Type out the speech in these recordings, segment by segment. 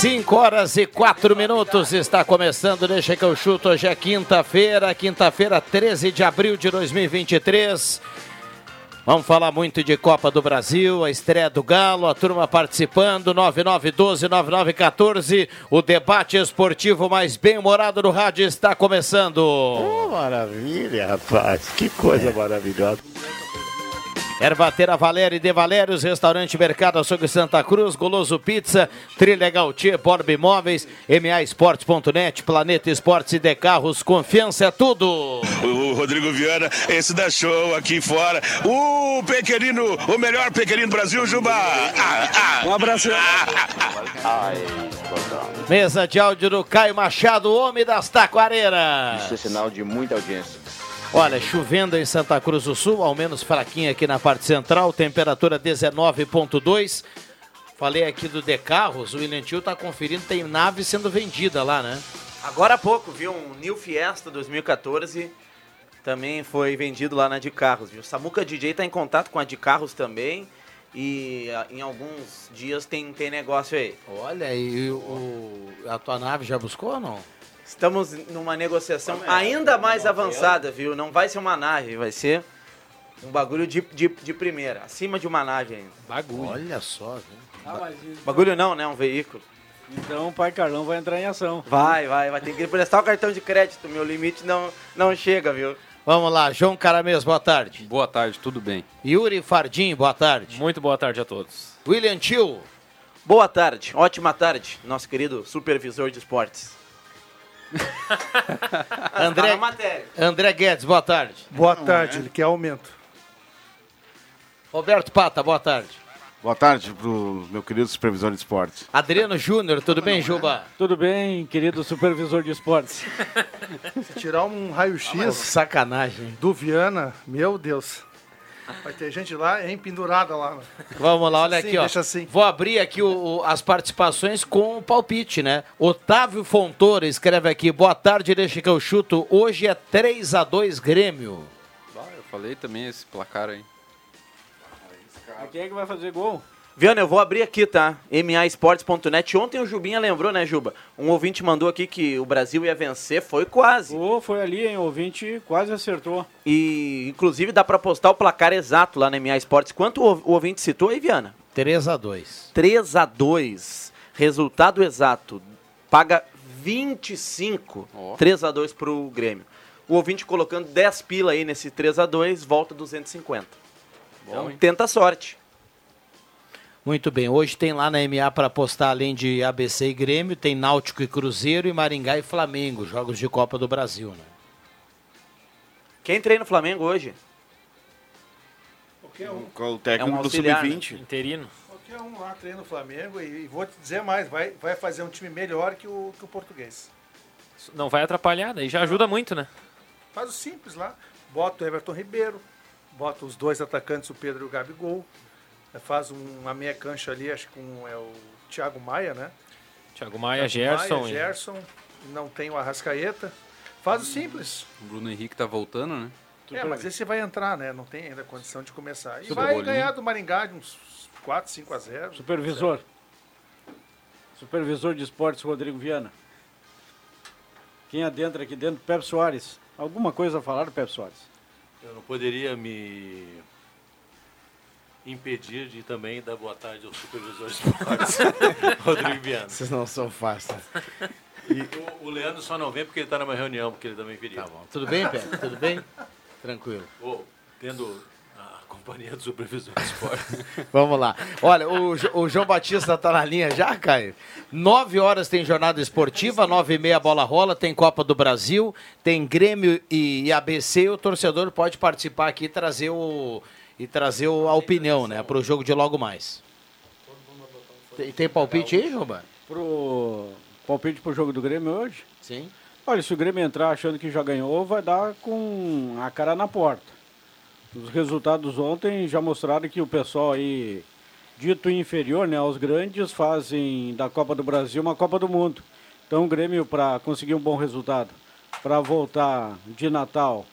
Cinco horas e quatro minutos está começando, deixa que eu chuto. Hoje é quinta-feira, quinta-feira, 13 de abril de 2023. Vamos falar muito de Copa do Brasil, a estreia do Galo, a turma participando, 9912-9914. O debate esportivo mais bem-humorado do rádio está começando. Oh, maravilha, rapaz. Que coisa maravilhosa. Ervatera Valéria e De Valérios, Restaurante Mercado Açougue Santa Cruz, Goloso Pizza, Trilegal Tia, Borb Imóveis, MAEsportes.net, Planeta Esportes e De Carros, confiança é tudo. O Rodrigo Viana, esse da show aqui fora. O pequenino, o melhor pequenino do Brasil, Juba. Ah, ah, um abraço. Ah, Mesa de áudio do Caio Machado, homem das taquareiras. Isso é sinal de muita audiência. Olha, chovendo em Santa Cruz do Sul, ao menos fraquinha aqui na parte central, temperatura 19.2. Falei aqui do De Carros, o William Tio tá conferindo, tem nave sendo vendida lá, né? Agora há pouco, viu? Um New Fiesta 2014 também foi vendido lá na de Carros, viu? Samuca DJ tá em contato com a de Carros também. E a, em alguns dias tem, tem negócio aí. Olha, e o, a tua nave já buscou ou não? Estamos numa negociação ainda mais avançada, viu? Não vai ser uma nave, vai ser um bagulho de, de, de primeira, acima de uma nave ainda. Bagulho. Olha só, viu? Ah, ba bagulho não, né? Um veículo. Então o pai Carlão vai entrar em ação. Vai, vai, vai ter que emprestar o cartão de crédito. Meu limite não, não chega, viu? Vamos lá, João Caramês, boa tarde. Boa tarde, tudo bem. Yuri Fardim, boa tarde. Muito boa tarde a todos. William Tio. Boa tarde, ótima tarde, nosso querido supervisor de esportes. André, André Guedes, boa tarde. Boa tarde, ele quer aumento. Roberto Pata, boa tarde. Boa tarde pro meu querido supervisor de esportes. Adriano Júnior, tudo bem, Juba? Tudo bem, querido supervisor de esportes. Se tirar um raio-x. Ah, sacanagem. Do Viana, meu Deus. Vai ter gente lá empendurada lá. Vamos lá, olha aqui, ó. Assim. Vou abrir aqui o, o, as participações com o palpite, né? Otávio Fontoura escreve aqui: boa tarde, deixa que eu chuto. Hoje é 3 a 2 Grêmio. Ah, eu falei também esse placar aí. Quem é que vai fazer gol? Viana, eu vou abrir aqui, tá? MAEsportes.net. Ontem o Jubinha lembrou, né, Juba? Um ouvinte mandou aqui que o Brasil ia vencer, foi quase. Oh, foi ali, hein? O ouvinte quase acertou. E, inclusive, dá pra postar o placar exato lá na MA Esportes. Quanto o, ouvinte citou aí, Viana? 3 a 2 3 a 2 Resultado exato. Paga 25. Oh. 3 a 2 pro Grêmio. O ouvinte colocando 10 pila aí nesse 3 a 2 volta 250. Bom, então, tenta a sorte. Muito bem, hoje tem lá na MA para apostar, além de ABC e Grêmio, tem Náutico e Cruzeiro e Maringá e Flamengo, jogos de Copa do Brasil. Né? Quem treina o Flamengo hoje? Qualquer um. O técnico é um do Sub-20. Né? Interino. Qualquer um lá treina o Flamengo e, e, vou te dizer mais, vai, vai fazer um time melhor que o, que o português. Não vai atrapalhar, daí já ajuda muito, né? Faz o simples lá, bota o Everton Ribeiro, bota os dois atacantes, o Pedro e o Gabigol, faz um, uma meia cancha ali, acho que com é o Thiago Maia, né? Thiago Maia, Thiago Gerson. Maia, Gerson, não tem o Arrascaeta. Faz o simples. O Bruno Henrique tá voltando, né? É, mas esse vai entrar, né? Não tem ainda condição de começar. E Super vai bolinho. ganhar do Maringá de uns 4, 5 a 0. Supervisor. Supervisor de esportes, Rodrigo Viana. Quem adentra aqui dentro? Pepe Soares. Alguma coisa a falar do Pepe Soares? Eu não poderia me impedir de também dar boa tarde ao supervisor de esportes, Rodrigo Viana. Vocês não são fáceis. O, o Leandro só não vem porque ele está numa reunião, porque ele também queria. Tá bom. Tudo bem, Pedro? Tudo bem? Tranquilo. Ô, tendo a companhia do supervisor de esportes. Vamos lá. Olha, o, o João Batista tá na linha já, Caio? Nove horas tem jornada esportiva, nove e meia bola rola, tem Copa do Brasil, tem Grêmio e, e ABC. O torcedor pode participar aqui e trazer, o, e trazer o- a opinião, né? Para o jogo de logo mais. Tem, tem palpite aí? Bar? Pro palpite pro jogo do Grêmio hoje? Sim. Olha, se o Grêmio entrar achando que já ganhou, vai dar com a cara na porta. Os resultados ontem já mostraram que o pessoal aí, dito inferior né, aos grandes, fazem da Copa do Brasil uma Copa do Mundo. Então o Grêmio, para conseguir um bom resultado, para voltar de Natal,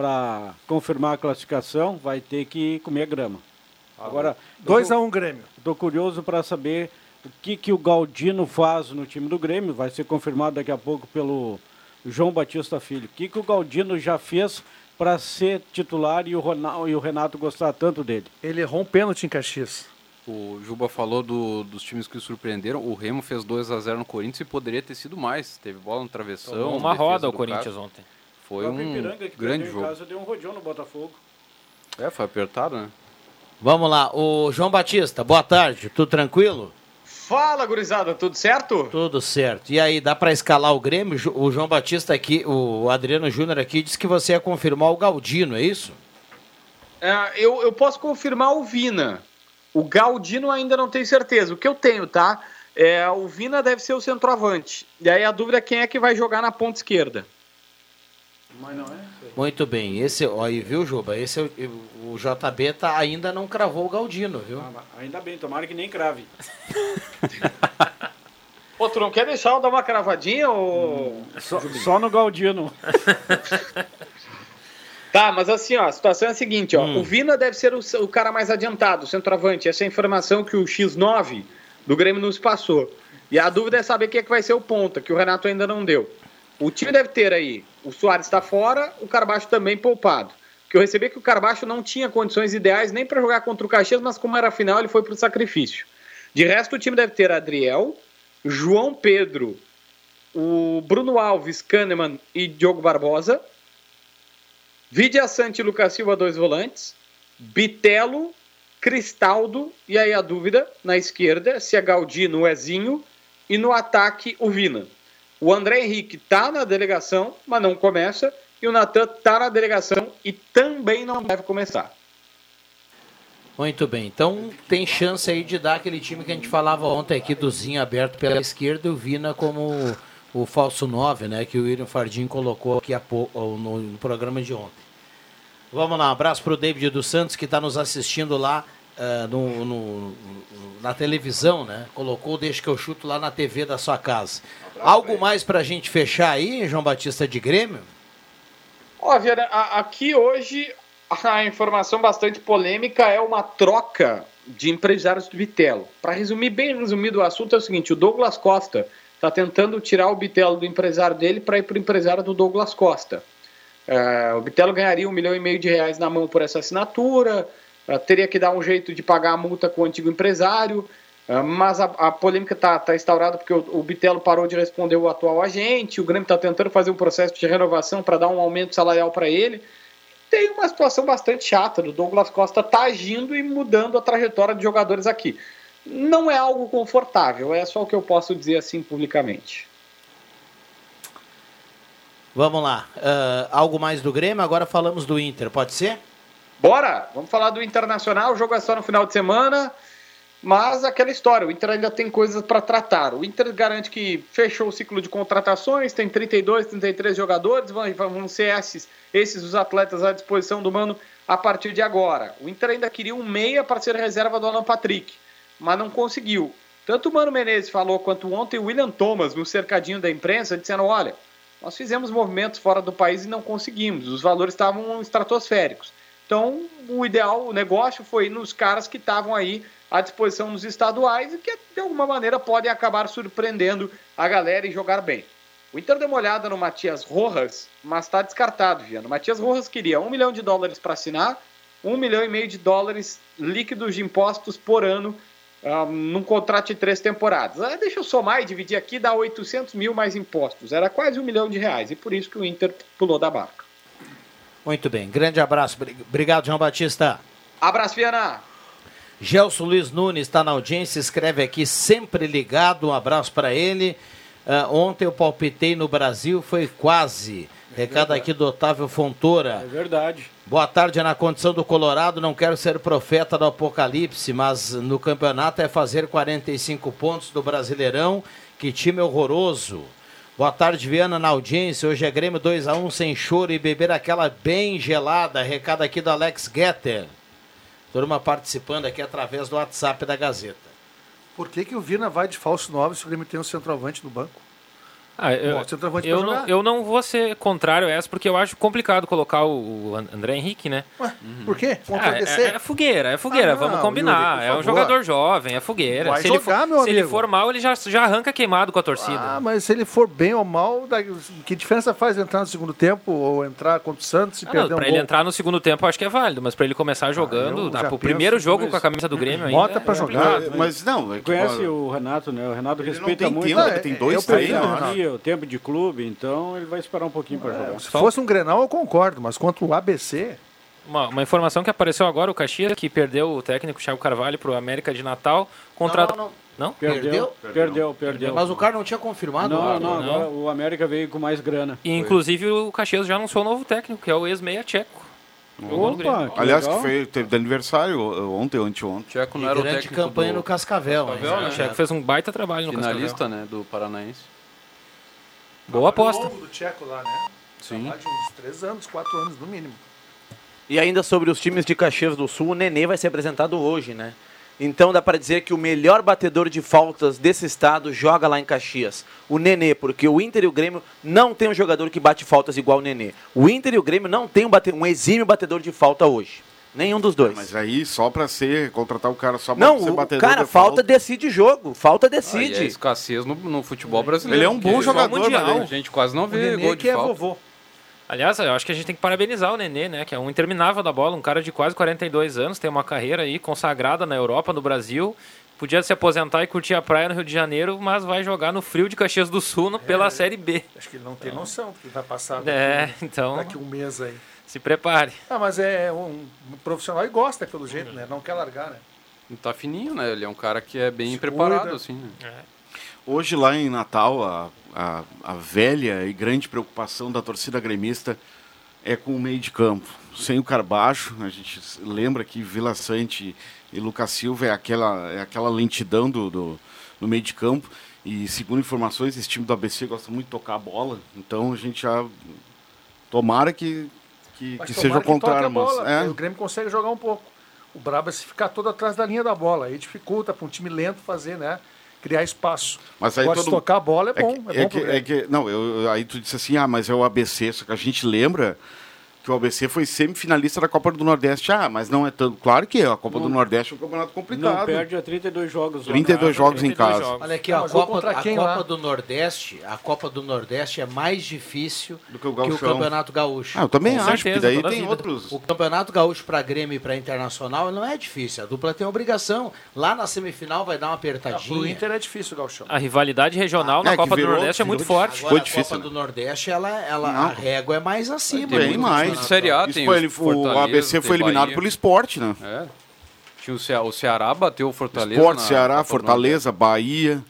para confirmar a classificação, vai ter que comer grama. Agora, 2 a 1 Grêmio. Estou curioso para saber o que, que o Galdino faz no time do Grêmio. Vai ser confirmado daqui a pouco pelo João Batista Filho. O que, que o Galdino já fez para ser titular e o, Ronaldo, e o Renato gostar tanto dele? Ele errou um pênalti em Caxias. O Juba falou do- dos times que o surpreenderam. O Remo fez 2 a 0 no Corinthians e poderia ter sido mais. Teve bola no travessão. Tomou uma roda o Corinthians cara. ontem. Foi um Ipiranga, que grande em jogo. casa, deu um rodeão no Botafogo. É, foi apertado, né? Vamos lá, o João Batista, boa tarde, tudo tranquilo? Fala, gurizada, tudo certo? Tudo certo. E aí, dá para escalar o Grêmio? O João Batista aqui, o Adriano Júnior aqui, disse que você ia confirmar o Galdino, é isso? É, eu, eu posso confirmar o Vina. O Galdino ainda não tenho certeza. O que eu tenho, tá? É, o Vina deve ser o centroavante. E aí a dúvida é quem é que vai jogar na ponta esquerda. Mas não é? Muito bem. Esse, ó, aí, viu, Juba? Esse é o, o JB tá, ainda não cravou o Galdino, viu? Ainda bem, tomara que nem crave. Pô, tu não quer deixar eu dar uma cravadinha ou. Só, só no Galdino. Tá, mas assim, ó, a situação é a seguinte, ó. O Vina deve ser o, o cara mais adiantado, o centroavante. Essa é a informação que o X9 do Grêmio nos passou. E a dúvida é saber quem é que vai ser o ponta, que o Renato ainda não deu. O time deve ter aí, o Soares está fora, o Carbacho também poupado. Que eu recebi que o Carbacho não tinha condições ideais nem para jogar contra o Caxias, mas como era final, ele foi pro sacrifício. De resto, o time deve ter Adriel, João Pedro, o Bruno Alves, Kahneman e Diogo Barbosa. Vidia Sante e Lucas Silva, dois volantes. Bitelo, Cristaldo, e aí a dúvida, na esquerda, se é Galdino Ezinho, e no ataque, o Vina. O André Henrique tá na delegação, mas não começa, e o Natan tá na delegação e também não deve começar. Muito bem. Então tem chance aí de dar aquele time que a gente falava ontem aqui do Zinho aberto pela esquerda e o Vina como o falso 9, né? Que o William Fardim colocou aqui no, programa de ontem. Vamos lá, um abraço para o David dos Santos que está nos assistindo lá eh, no, no- na televisão, né? Colocou Deixa que eu chuto lá na TV da sua casa. Algo mais para a gente fechar aí, João Batista de Grêmio? Ó, Viana, a- aqui hoje a informação bastante polêmica é uma troca de empresários do Bitelo. Para resumir bem resumido o assunto é o seguinte, o Douglas Costa está tentando tirar o Bitelo do empresário dele para ir para o empresário do Douglas Costa. É, o Bitelo ganharia um milhão e meio de reais na mão por essa assinatura, é, teria que dar um jeito de pagar a multa com o antigo empresário, mas a, a polêmica está tá instaurada porque o, o Bitelo parou de responder o atual agente, o Grêmio está tentando fazer um processo de renovação para dar um aumento salarial para ele. Tem uma situação bastante chata do Douglas Costa tá agindo e mudando a trajetória de jogadores aqui. Não é algo confortável, é só o que eu posso dizer assim publicamente. Vamos lá. Ah, algo mais do Grêmio? Agora falamos do Inter, pode ser? Bora! Vamos falar do Internacional. O jogo é só no final de semana. Mas aquela história, o Inter ainda tem coisas para tratar. O Inter garante que fechou o ciclo de contratações, tem 32, 33 jogadores, vão, vão ser esses, esses os atletas à disposição do Mano a partir de agora. O Inter ainda queria um meia para ser reserva do Alan Patrick, mas não conseguiu. Tanto o Mano Menezes falou quanto ontem o William Thomas, no cercadinho da imprensa, dizendo: olha, nós fizemos movimentos fora do país e não conseguimos, os valores estavam estratosféricos. Então, o ideal, o negócio foi nos caras que estavam aí à disposição nos estaduais e que, de alguma maneira, podem acabar surpreendendo a galera e jogar bem. O Inter deu uma olhada no Matias Rojas, mas está descartado, Viano. O Matias Rojas queria um milhão de dólares para assinar um milhão e meio de dólares líquidos de impostos por ano ah, num contrato de três temporadas. Ah, deixa eu somar e dividir aqui, dá 800 mil mais impostos. Era quase um milhão de reais e por isso que o Inter pulou da barca. Muito bem, grande abraço. Obrigado, João Batista. Abraço, Viana. Gelson Luiz Nunes está na audiência, escreve aqui, sempre ligado, um abraço para ele. Uh, ontem eu palpitei no Brasil, foi quase. É Recado aqui do Otávio Fontoura. É verdade. Boa tarde, na condição do Colorado, não quero ser profeta do apocalipse, mas no campeonato é fazer 45 pontos do Brasileirão. Que time horroroso. Boa tarde, Viana, na audiência. Hoje é Grêmio 2x1 sem choro e beber aquela bem gelada. Recado aqui do Alex Getter. Turma participando aqui através do WhatsApp da Gazeta. Por que, que o Vina vai de falso 9 se o Grêmio tem um centroavante no banco? Ah, eu, Bom, eu, não, eu não vou ser contrário a essa, porque eu acho complicado colocar o, André Henrique, né? Ué, por quê? Contra Ah, o é, é fogueira, é fogueira, Ah, vamos não, combinar. Yuri, é um jogador jovem, é fogueira. Vai se ele, jogar, for, meu se ele amigo. for mal, ele já, já arranca queimado com a torcida. Ah, mas se ele for bem ou mal, da- que diferença faz entrar no segundo tempo ou entrar contra o Santos e Ah, perder não, um pra gol? ele entrar no segundo tempo, eu acho que é válido, mas pra ele começar jogando, eu dá já pro primeiro jogo com a camisa do Grêmio ainda. Bota é pra complicado. jogar. Mas não, é Conhece o Renato, né? O Renato respeita muito. tempo, É, tem dois treinos, aqui o tempo de clube, então ele vai esperar um pouquinho para jogar. Se fosse um Grenal, eu concordo, mas contra o ABC... Uma, uma informação que apareceu agora, o Caxias, que perdeu o técnico Thiago Carvalho pro América de Natal, contra... Não, não, Não? Perdeu, perdeu, perdeu. Mas o cara não tinha confirmado? Não, não, Não. agora o América veio com mais grana. E, inclusive o Caxias já anunciou o novo técnico, que é o ex-meia tcheco. Opa, que Aliás, legal. que foi, teve de aniversário ontem ou anteontem. Tcheco E não era o grande técnico campanha do no Cascavel. Cascavel, né? né? O Tcheco fez um baita trabalho no finalista, né, do Paranaense. Boa aposta. Do Tcheco lá, né? Sim. Lá de uns três anos, quatro anos no mínimo. E ainda sobre os times de Caxias do Sul, o Nenê vai ser apresentado hoje, né? Então dá para dizer que o melhor batedor de faltas desse estado joga lá em Caxias. O Nenê, porque o Inter e o Grêmio não tem um jogador que bate faltas igual o Nenê. O Inter e o Grêmio não tem um, bate- um exímio batedor de falta hoje. Nenhum dos dois. Mas aí só pra ser, contratar o cara só pra não, ser o batedor cara, de falta decide jogo. Falta Ah, é decide. escassez no, no futebol brasileiro. Ele é um bom jogador, mundial. A gente quase não O vê Nenê gol de que é falta. vovô. Aliás, eu acho que a gente tem que parabenizar o Nenê, né? Que é um interminável da bola, um cara de quase 42 anos, tem uma carreira aí consagrada na Europa, no Brasil. Podia se aposentar e curtir a praia no Rio de Janeiro, mas vai jogar no frio de Caxias do Sul no- pela Série B. Acho que ele não tem noção, porque vai passar daqui, É, então daqui um mês aí. Se prepare. Ah, mas é um, profissional e gosta, pelo jeito, né? Não quer largar, né? Tá fininho, né? Ele é um cara que é bem Se preparado, cuida. assim. Né? Hoje lá em Natal, a, a, a velha e grande preocupação da torcida gremista é com o meio de campo. Sem o Carbacho, a gente lembra que Vila Sante e Lucas Silva é aquela, é aquela lentidão do, do, no meio de campo. E segundo informações, esse time do ABC gosta muito de tocar a bola. Então a gente já. Tomara que, que, que seja o contrário, mas. é. O Grêmio consegue jogar um pouco. O Brabo é se ficar todo atrás da linha da bola. Aí dificulta para um time lento fazer, né? Criar espaço. Mas aí Agora, todo- tocar a bola é bom. que- É, bom que, pro é Grêmio. que- não, eu- aí tu disse assim, ah, mas é o ABC, só que a gente lembra que o ABC foi semifinalista da Copa do Nordeste. Ah, mas não é tanto. Claro que é, a Copa do Nordeste é um campeonato complicado. Não perde a 32 jogos. lá. 32 jogos em 32 casa. jogos. Olha aqui, Ah, a Copa, contra a Copa do Nordeste, a Copa do Nordeste é mais difícil Do que o que o. Campeonato Gaúcho. Ah, eu também Com acho, certeza, porque daí tem vida. outros. O Campeonato Gaúcho para Grêmio e para Internacional não é difícil. A dupla tem obrigação. Lá na semifinal vai dar uma Ah, pro apertadinha. Inter é difícil, Galchão. A rivalidade regional É, na que Copa do virou- Nordeste é muito virou forte. Agora, Ficou a difícil, Copa né? do Nordeste, ela, ela, Não. a régua é mais acima. Tem do mais. Campeonato. De Série A tem o Fortaleza, ABC foi eliminado Bahia. pelo esporte, né? É. Tinha o, Cea- o Ceará bateu o Fortaleza. Esporte, na Ceará, do Fortaleza, Bahia.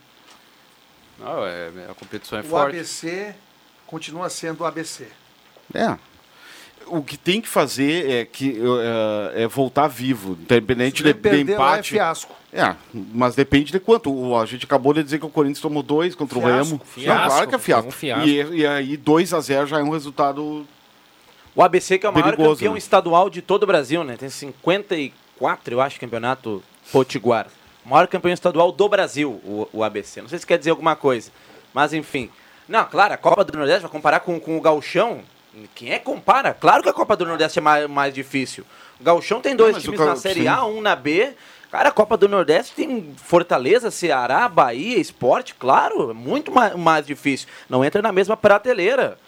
Não, é, a competição é O forte. ABC continua sendo o ABC. É. O que tem que fazer é que é, é voltar vivo, independente de, de é empate. fiasco. É, mas depende de quanto. O- A gente acabou de dizer que o Corinthians tomou dois contra o Fiasco, Remo. fiasco, Não, claro que é fiasco. um fiasco. E, e aí 2 a 0 já é um resultado. O ABC que é o maior Perigoso, campeão né? estadual de todo o Brasil, né? Tem 54, eu acho, campeonato potiguar. O maior campeão estadual do Brasil, o, o ABC. Não sei se quer dizer alguma coisa, mas enfim. Não, claro, a Copa do Nordeste vai comparar com, com o Gauchão. Quem é compara? Claro que a Copa do Nordeste é mais, mais difícil. O Gauchão tem dois mas o times na Série sim. A, um na B. Cara, a Copa do Nordeste tem Fortaleza, Ceará, Bahia, Esporte, claro, é muito mais, mais difícil. Não entra na mesma prateleira.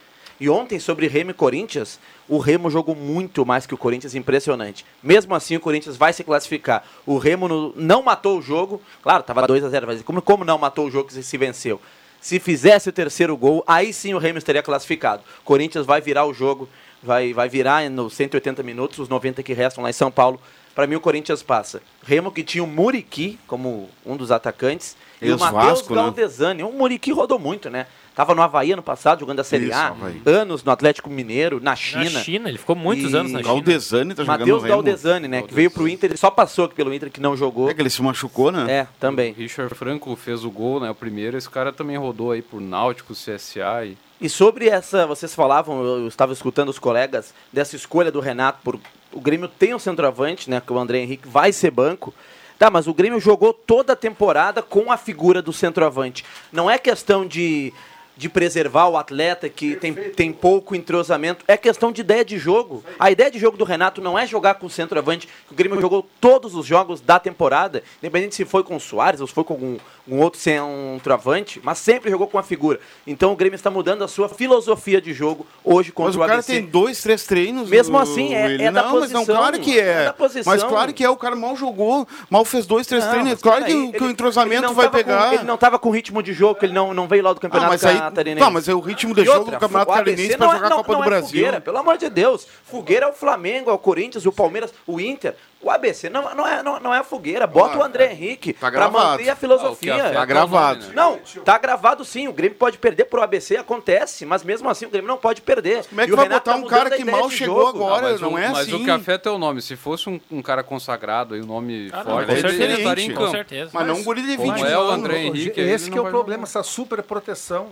E ontem, sobre Remo e Corinthians, o Remo jogou muito mais que o Corinthians, impressionante. Mesmo assim, o Corinthians vai se classificar. O Remo no- não matou o jogo, claro, estava 2 a 0 mas como, como não matou o jogo que se venceu? Se fizesse o terceiro gol, aí sim o Remo estaria classificado. Corinthians vai virar o jogo, vai, vai virar nos 180 minutos, os 90 que restam lá em São Paulo. Para mim, o Corinthians passa. Remo que tinha o Muriqui como um dos atacantes e o Matheus né? Galdesani. O Muriqui rodou muito, né? Tava no Havaí ano passado, jogando a Série Isso, A, Havaí. anos no Atlético Mineiro, na China. China, ele ficou muitos anos na China. Galdesani tá jogando Matheus no Remo. Galdesani, né? Que veio pro Inter, ele só passou aqui pelo Inter, que não jogou. É que ele se machucou, né? É, também. O Richard Franco fez o gol, né? O primeiro. Esse cara também rodou aí por Náutico, CSA e... E sobre essa, vocês falavam, eu estava escutando os colegas, dessa escolha do Renato por. O Grêmio tem um centroavante, né? Que o André Henrique vai ser banco. Tá, mas o Grêmio jogou toda a temporada com a figura do centroavante. Não é questão de, de preservar o atleta que tem, tem pouco entrosamento, é questão de ideia de jogo. A ideia de jogo do Renato não é jogar com o centroavante. O Grêmio jogou todos os jogos da temporada, independente se foi com o Soares ou se foi com algum um outro centroavante, mas sempre jogou com a figura. Então o Grêmio está mudando a sua filosofia de jogo hoje contra Mas o o cara ABC. tem dois, três treinos. Mesmo o- assim, é- ele. é da não, mas não, posição. claro que é. É posição. Mas claro que é, o cara mal jogou, mal fez dois, três Não, treinos. mas Claro que, o- que ele- o entrosamento vai tava com- pegar. ele não estava com ritmo de jogo, que ele não, não veio lá do Ah, Campeonato mas aí, Catarinense. tá, mas é o ritmo de E jogo outra, do Campeonato o Catarinense não pra é- jogar a não- Copa não do é Brasil. Fogueira, pelo amor de Deus. Fogueira é o Flamengo, é o Corinthians, o Palmeiras, o Inter. O ABC não, não, é, não, não é a fogueira. Bota Ah, o André Henrique tá pra gravado. manter a Ah, o filosofia. afeta Tá gravado. é o? Não, tá gravado sim. O Grêmio pode perder pro ABC, acontece. Mas mesmo assim o Grêmio não pode perder. Como é que E o vai Renato botar tá um cara a que mal chegou jogo. agora? mas não o, é mas assim. o que afeta é o nome. Se fosse um, um cara consagrado e um nome Ah, não, forte, com ele certeza, estaria em com campo. certeza. Mas não um guri de Como 20 é o anos. André Henrique, Esse ele que é não o problema, essa super proteção.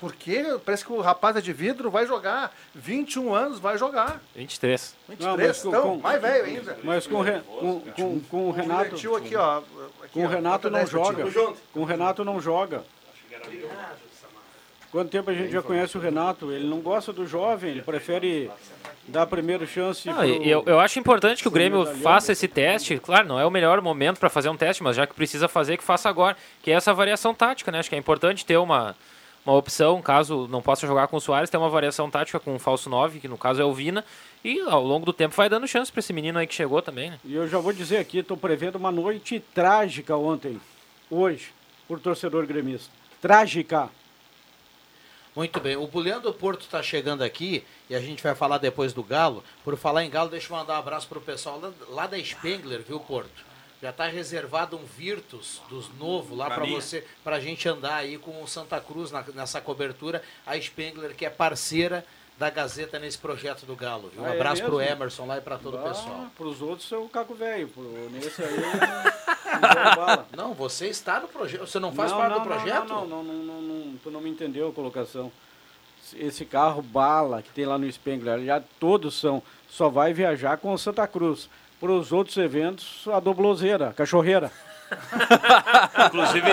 Porque parece que o rapaz é de vidro vai jogar. 21 anos vai jogar. 23. 23, Não, então, com- mais velho ainda. Mas com, com, com, com o Renato. Aqui, ó. Aqui, Com o Renato não 10 pro joga. Com o Renato não joga. Quanto tempo a gente já conhece o Renato? Ele não gosta do jovem, ele prefere dar a primeira chance. Não, pro- e eu, eu acho importante que o Grêmio faça esse teste. Claro, não é o melhor momento para fazer um teste, mas já que precisa fazer, que faça agora. Que é essa variação tática, né? Acho que é importante ter uma, uma opção, caso não possa jogar com o Soares, ter uma variação tática com o falso 9, que no caso é o Vina. E ao longo do tempo vai dando chance para esse menino aí que chegou também, né? E eu já vou dizer aqui, estou prevendo uma noite trágica ontem, hoje, por torcedor gremista. Trágica. Muito bem, o Buliano do Porto está chegando aqui e a gente vai falar depois do Galo. Por falar em Galo, deixa eu mandar um abraço para o pessoal lá, lá da Spengler, viu, Porto? Já está reservado um Virtus dos novo lá para você, para a gente andar aí com o Santa Cruz na- nessa cobertura. A Spengler, que é parceira da Gazeta nesse projeto do Galo. Viu? Um Ah, é abraço para o mesmo? Emerson lá e para todo o pessoal. Para os outros é o Caco Velho, pro- nesse aí. não você está no projeto. Você não faz Não, parte do projeto? Não, não, não, não, não, tu não me entendeu a colocação. Esse carro bala que tem lá no Spengler, já todos são, só vai viajar com o Santa Cruz. Para os outros eventos, a doblozeira, a cachorreira. Inclusive,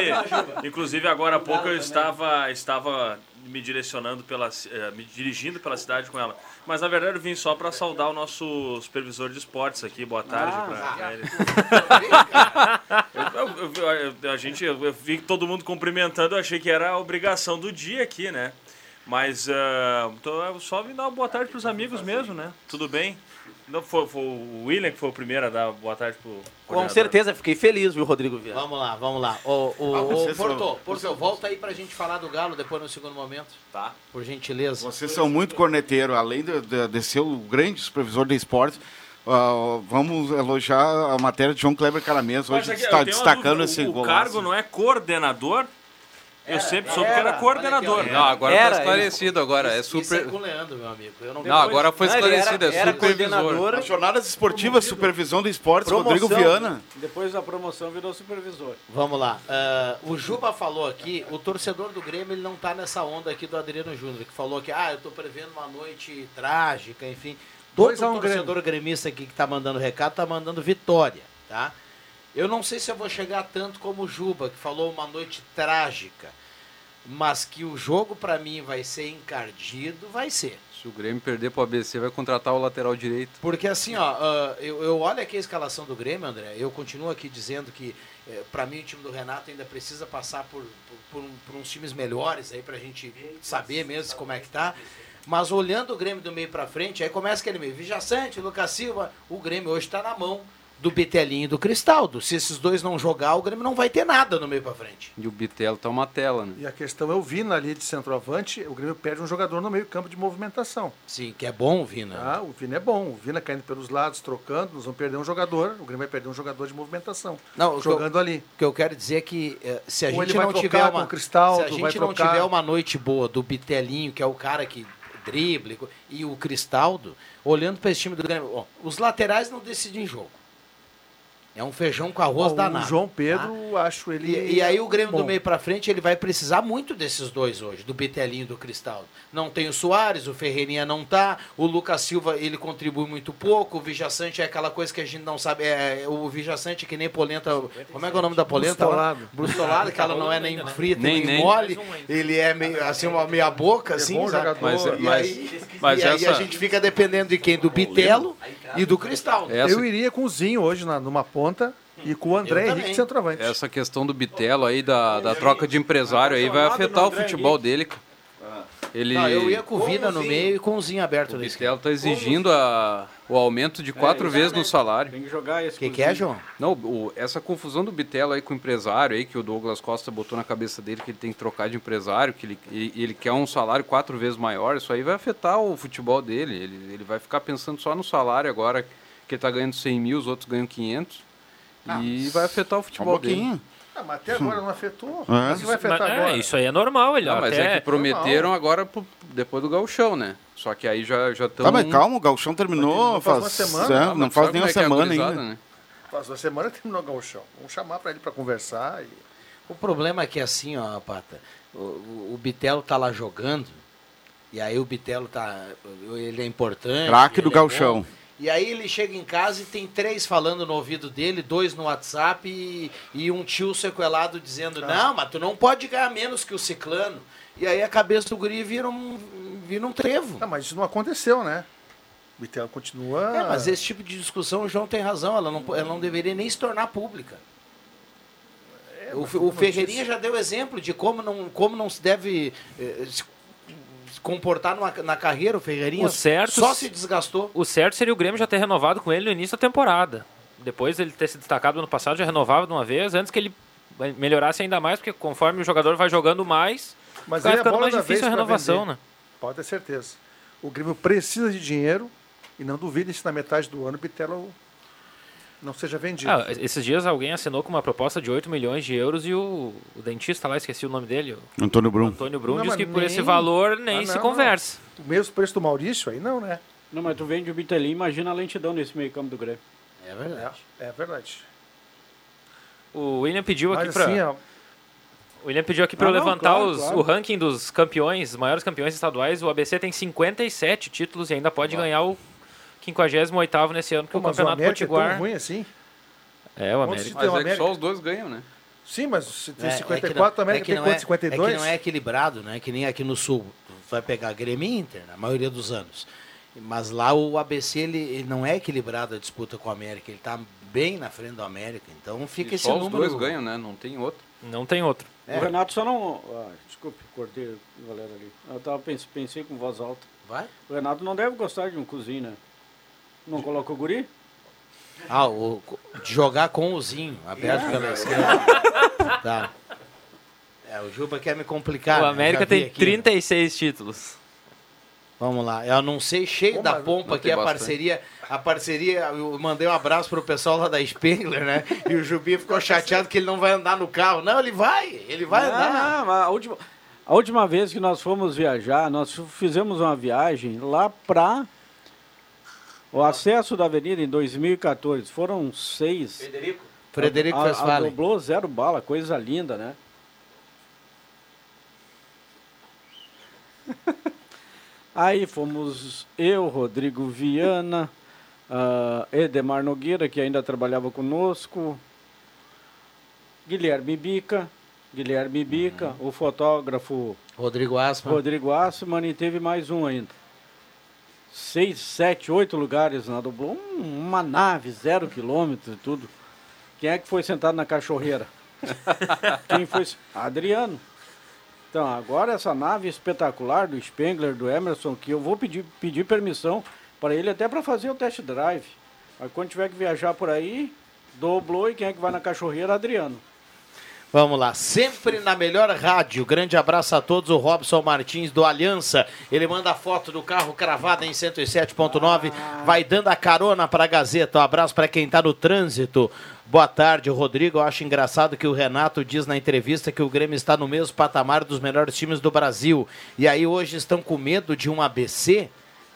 inclusive agora há pouco eu estava, estava me direcionando pela, eh, me dirigindo pela cidade com ela. Mas na verdade eu vim só para saudar o nosso supervisor de esportes aqui. Boa tarde Ah, pra ele. Eu- eu- a gente, eu vi todo mundo cumprimentando, eu achei que era a obrigação do dia aqui, né? Mas ah, tô- eu só vim dar uma boa tarde pros amigos mesmo, né? Tudo bem? Não, foi, foi o William que foi o primeiro a dar boa tarde pro Com certeza, fiquei feliz, viu, Rodrigo Viana? Vamos lá, vamos lá. Ô, ô, Ah, vocês Porto, são- Porto, volta aí pra gente falar do Galo depois no segundo momento. Tá. Por gentileza. Vocês são muito corneteiro, além de, de, de ser o grande supervisor de esportes. ah, vamos elogiar a matéria de João Kleber Caramês. Hoje aqui, está destacando dúvida, esse o, o golaço. cargo não é coordenador? Eu sempre soube que era coordenador. Ó. Não, agora Era, está esclarecido agora. É Isso é super... com o Leandro, meu amigo. Eu não, Não, agora foi Não, ele era- esclarecido, é supervisor. Nas jornadas esportivas, supervisão do esportes, Promoção. Rodrigo Viana. Depois da promoção virou supervisor. Vamos lá. Ah, o Juba falou aqui, o torcedor do Grêmio ele não tá nessa onda aqui do Adriano Júnior, que falou que ah, eu tô prevendo uma noite trágica, enfim. Todo Dois a um torcedor gremista aqui que tá mandando recado tá mandando vitória, tá? Eu não sei se eu vou chegar tanto como o Juba, que falou uma noite trágica, mas que o jogo para mim vai ser encardido, vai ser. Se o Grêmio perder pro ABC, vai contratar o lateral direito. Porque assim, ó, ah, eu, eu olho aqui a escalação do Grêmio, André, eu continuo aqui dizendo que, eh, pra mim, o time do Renato ainda precisa passar por, por, um- por uns times melhores aí pra gente saber mesmo como é que tá. Mas olhando o Grêmio do meio pra frente, aí começa aquele meio. Vijaçante, Lucas Silva, o Grêmio hoje tá na mão do Betelinho e do Cristaldo. Se esses dois não jogar, o Grêmio não vai ter nada no meio pra frente. E o Bitelo tá uma tela, né? E a questão é o Vina ali de centroavante, o Grêmio perde um jogador no meio campo de movimentação. Sim, que é bom o Vina. Ah, o Vina é bom. O Vina caindo pelos lados, trocando, nós vamos perder um jogador. O Grêmio vai perder um jogador de movimentação. Não, o que eu- jogando ali. O que eu quero dizer é que eh, se a Ou ele gente vai não tiver com uma o Cristaldo, se a gente não trocar- tiver uma noite boa do Bitelinho, que é o cara que drible, e o Cristaldo, olhando para esse time do Grêmio, ó, os laterais não decidem jogo. É um feijão com arroz Ó, danado. O João Pedro, acho ele. E, e aí o Grêmio bom. do meio pra frente, ele vai precisar muito desses dois hoje, do Bitelinho e do Cristaldo. Não tem o Soares, o Ferreirinha não tá, o Lucas Silva, ele contribui muito pouco, o Vijaçante é aquela coisa que a gente não sabe, é, o Vijaçante é que nem polenta, como é que é o nome da polenta? Brustolado. Brustolado, que ela não é nem frita, Nem- nem, nem. mole, ele é meio, assim, uma meia boca, assim, bom sabe? jogador. Mas- e mas- aí, mas e aí a essa- gente fica dependendo de quem? Do Bitelo e do Cristaldo. Essa- Eu iria com o Zinho hoje na, numa ponta e com o André Henrique centroavante. Essa questão do Bitelo aí, da, da troca de empresário aí, vai afetar o futebol dele. cara. Ele, Não, eu ia com o Vina no meio e com o Zinho aberto o. Bitelo tá exigindo a, o aumento de quatro vezes no salário. Tem que jogar esse O que, que é, João? Não, o- essa confusão do Bitelo aí com o empresário aí, que o Douglas Costa botou na cabeça dele que ele tem que trocar de empresário, que ele, e- ele quer um salário quatro vezes maior, isso aí vai afetar o futebol dele. Ele, ele vai ficar pensando só no salário agora, que ele tá ganhando 100 mil, os outros ganham 500. e vai afetar o Só um futebol dele. Ah, mas até agora não afetou. É. Mas vai afetar Mas, agora? é, isso aí é normal, ele Não, mas até... é que prometeram agora pro- depois do gauchão, né? Só que aí já já estão... Tá, mas calma, o Galchão terminou Não faz faz, uma semana, é, não, não mas faz nem uma é é semana ainda. né? Faz uma semana terminou o gauchão. Vamos chamar pra ele pra conversar. E... O problema é que assim, ó, Pata, o, o, o Bitelo tá lá jogando, e aí o Bitelo tá. Ele é importante. Craque do é Gauchão. bom. E aí ele chega em casa e tem três falando no ouvido dele, dois no WhatsApp e, e um tio sequelado dizendo, não, mas tu não pode ganhar menos que o ciclano. E aí a cabeça do guri vira um, vira um trevo. Não, mas isso não aconteceu, né? O Bitelo continua. É, mas esse tipo de discussão o João tem razão, ela não, ela não deveria nem se tornar pública. É, o, o Ferreirinha já deu exemplo de como não, como não se deve eh, se, se comportar numa- na carreira. O Ferreirinha O certo- só se desgastou. O certo seria o Grêmio já ter renovado com ele no início da temporada. Depois ele ter se destacado no ano passado, já renovava de uma vez, antes que ele melhorasse ainda mais, porque conforme o jogador vai jogando mais, Mas vai a ficando bola mais difícil a renovação, né? Pode ter certeza. O Grêmio precisa de dinheiro e não duvide se na metade do ano o Bitelo não seja vendido. Ah, esses dias alguém assinou com uma proposta de 8 milhões de euros e o, o dentista lá, esqueci o nome dele, o Antônio Brum. Antônio Brum, Não, disse que por esse valor nem Ah, se não, conversa. O mesmo preço do Maurício aí não, né? Não, mas tu vende o Bitelinho, imagina a lentidão nesse meio campo do Grêmio. É verdade. É, é verdade. O William pediu aqui Mas pra... assim, ó, O William pediu aqui para Ah, eu não, levantar claro, os- claro. o ranking dos campeões, maiores campeões estaduais. O ABC tem 57 títulos e ainda pode ganhar o 58 nesse ano, que pô, o mas o Campeonato América é Potiguar. tão ruim assim? É, o América. Mas é que só os dois ganham, né? Sim, mas se tem É, é que 54, não- a América é que tem quanto? é- 52? É que não é equilibrado, né? Que nem aqui no Sul. Vai pegar Grêmio e Inter, na maioria dos anos. Mas lá o ABC ele, ele não é equilibrado a disputa com o América. Ele está bem na frente do América. Então fica E esse só os número. dois ganham, né? Não tem outro. Não tem outro. É. O Renato só não. ah, desculpe, cortei a galera ali. Eu tava, pensei, pensei com voz alta. Vai? O Renato não deve gostar de um cozinho, né? Não coloca o guri? Ah, o, de jogar com o Zinho, aberto pela esquerda. Tá. É, o Juba quer me complicar. o né? América tem aqui, né? 36 títulos. Vamos lá. Eu anunciei cheio Pô, da pompa aqui a bastante. parceria. A parceria, eu mandei um abraço pro pessoal lá da Spengler, né? E o Jubi ficou chateado que ele não vai andar no carro. Não, ele vai, ele vai não, andar. não, a última, a última vez que nós fomos viajar, nós fizemos uma viagem lá para o acesso da avenida em 2014. Foram seis. Frederico? Frederico a, a. Doblou zero bala, coisa linda, né? Aí fomos eu, Rodrigo Viana, ah, Edemar Nogueira, que ainda trabalhava conosco, Guilherme Bica, Guilherme Bica, o fotógrafo Rodrigo Asma. Rodrigo Assman e teve mais um ainda. Seis, sete, oito lugares na Doblô. Um- uma nave, zero quilômetro e tudo. Quem é que foi sentado na cachorreira? Quem foi? Adriano. Então, agora essa nave espetacular do Spengler, do Emerson, que eu vou pedir, pedir permissão para ele até para fazer o test drive. Aí quando tiver que viajar por aí, dobrou e quem é que vai na cachorreira? Adriano. Vamos lá, sempre na melhor rádio. Grande abraço a todos. O Robson Martins do Aliança. Ele manda a foto do carro cravada em 107.9. Vai dando a carona para a Gazeta. Um abraço para quem está no trânsito. Boa tarde, Rodrigo. Eu acho engraçado que o Renato diz na entrevista que o Grêmio está no mesmo patamar dos melhores times do Brasil. E aí hoje estão com medo de um ABC?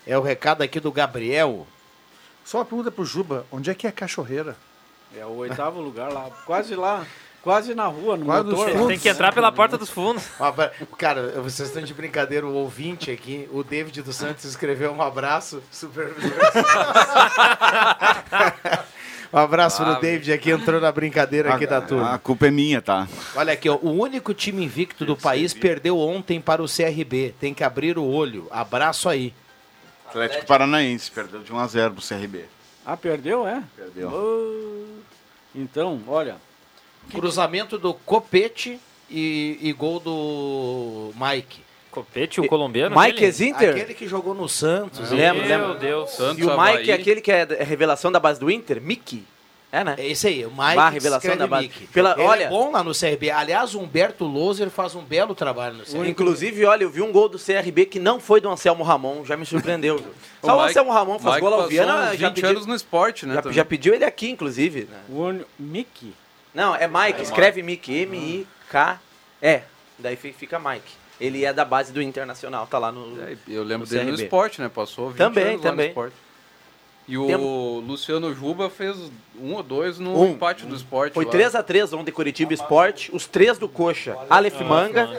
É o recado aqui do Gabriel. Só uma pergunta pro Juba, onde é que é a cachorreira? É o oitavo lugar lá, quase lá, quase na rua, no Quase motor. fundos. Tem que entrar pela porta dos fundos. Cara, vocês estão de brincadeira, o ouvinte aqui, o David dos Santos escreveu um abraço, supervisor. um abraço Ah, pro David aqui, entrou na brincadeira aqui da turma. A culpa é minha, tá? Olha aqui, ó, o único time invicto do país perdeu ontem para o CRB. Tem que abrir o olho. Abraço aí. Atlético Paranaense, perdeu de 1 a 0 pro CRB. Ah, perdeu, é? Perdeu. Oh, Então, olha, Cruzamento do Copete e, e gol do Mike. Copete, o colombiano? Mike aquele? Exinter? Aquele que jogou no Santos. Lembra, Meu lembra? Deus. E o Mike é aquele que é a revelação da base do Inter? Mickey? É, né? É isso aí, o Mike Bah, revelação da base. Mickey. Pela, Ele olha, é bom lá no CRB. Aliás, o Humberto Loser faz um belo trabalho no CRB. Inclusive, olha, eu vi um gol do CRB que não foi do Anselmo Ramon, já me surpreendeu. viu? Só o, Mike- Anselmo Ramon faz Mike gol ao Viana, uns já 20 pediu, anos no esporte, né? já, já pediu ele aqui, inclusive. né? o Mickey. Não, é Mike, escreve Mike, M-I-K-E. Daí fi- fica Mike. Ele é da base do Internacional, tá lá no. É, Eu lembro no dele no CRB. esporte, né? Passou 20 Também, anos lá também. no esporte. E o Tem- Luciano Juba fez um ou dois no Um. empate do esporte. Foi lá. 3x3 ontem Curitiba Esporte, os três do Coxa, Aleph Manga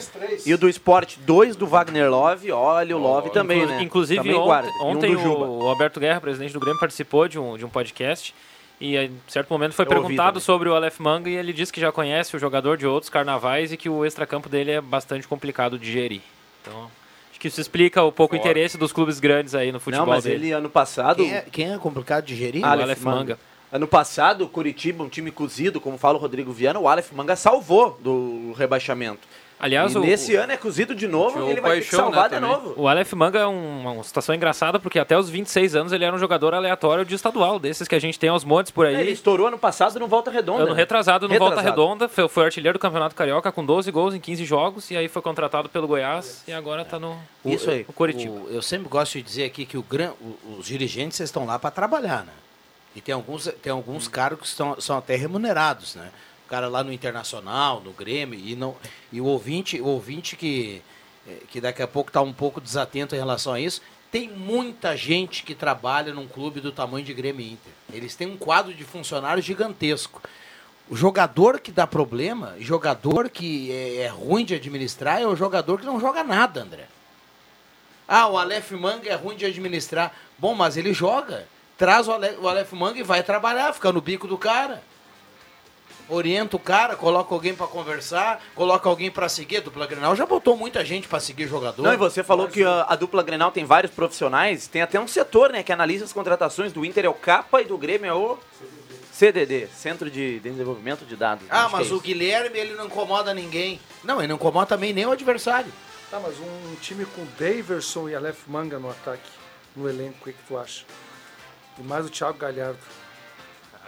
e o do Esporte, dois do Wagner Love, olha o Love também, Inclu- né? Inclusive, também ontem, guarda. Um o, o Alberto Guerra, presidente do Grêmio, participou de um, de um podcast e em certo momento foi Eu perguntado sobre o Aleph Manga e ele disse que já conhece o jogador de outros carnavais e que o extracampo dele é bastante complicado de gerir. Então, acho que isso explica o pouco Fora. interesse dos clubes grandes aí no futebol Não, mas dele. ele ano passado. Quem é, quem é complicado de gerir? O Aleph Aleph Manga. Manga. Ano passado, o Curitiba, um time cozido, como fala o Rodrigo Viana, o Aleph Manga salvou do rebaixamento. Aliás, e o- nesse ano é cozido de novo e o ele vai ter que né, salvar de também. novo. O Aleph Manga é um- uma situação engraçada porque até os 26 anos ele era um jogador aleatório de estadual, desses que a gente tem aos montes por aí. Ele estourou ano passado no Volta Redonda. Ano né? retrasado no Volta Retrasado. Redonda, foi, foi artilheiro do Campeonato Carioca com 12 gols em 15 jogos e aí foi contratado pelo Goiás e agora tá no, Isso aí. no Coritiba. O- eu sempre gosto de dizer aqui que o gran, o- os dirigentes estão lá para trabalhar, né? E tem alguns, tem alguns cargos que estão, são até remunerados, né? Cara lá no Internacional, no Grêmio, e, não, e o ouvinte, o ouvinte que, eh, que daqui a pouco está um pouco desatento em relação a isso, tem muita gente que trabalha num clube do tamanho de Grêmio Inter. Eles têm um quadro de funcionários gigantesco. O jogador que dá problema, jogador que é, é ruim de administrar, é o jogador que não joga nada, André. Ah, o Aleph Manga é ruim de administrar. Bom, mas ele joga. Traz o Ale- o Aleph Manga e vai trabalhar, fica no bico do cara. Orienta o cara, coloca alguém pra conversar, coloca alguém pra seguir. A dupla Grenal já botou muita gente pra seguir jogador. Não, e você falou que a, a dupla Grenal tem vários profissionais, tem até um setor, né, que analisa as contratações do Inter é o CAPA e do Grêmio é o CDD, Centro de Desenvolvimento de Dados. Ah, mas é o. Guilherme, ele não incomoda ninguém. Não, ele não incomoda também nem o adversário. Tá, mas um time com Daverson e Aleph Manga no ataque, no elenco, o que, que tu acha? E mais o Thiago Galhardo.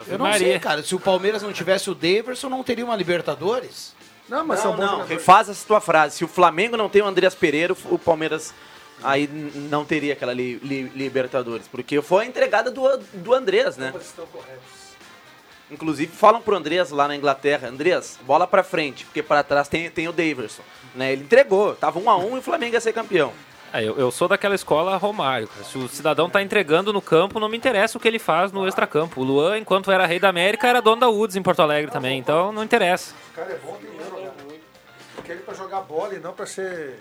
Eu não sei, cara. Se o Palmeiras não tivesse o Daverson, não teria uma Libertadores? Não, mas não, são bons não, refaz essa tua frase. Se o Flamengo não tem o Andreas Pereira, o Palmeiras aí não teria aquela li- li- Libertadores. Porque foi a entregada do, do Andreas, né? Ambos estão corretos. Inclusive falam pro Andreas lá na Inglaterra, Andreas, bola pra frente, porque para trás tem, tem o Daverson. Né? Ele entregou, tava um a um e o Flamengo ia ser campeão. É, eu, eu sou daquela escola Romário. Se o cidadão tá entregando no campo, não me interessa o que ele faz no extracampo. O Luan, enquanto era rei da América, era dono da Woods em Porto Alegre também, então não interessa. O cara é bom, tem que jogar. Eu quero ele pra jogar bola e não pra ser...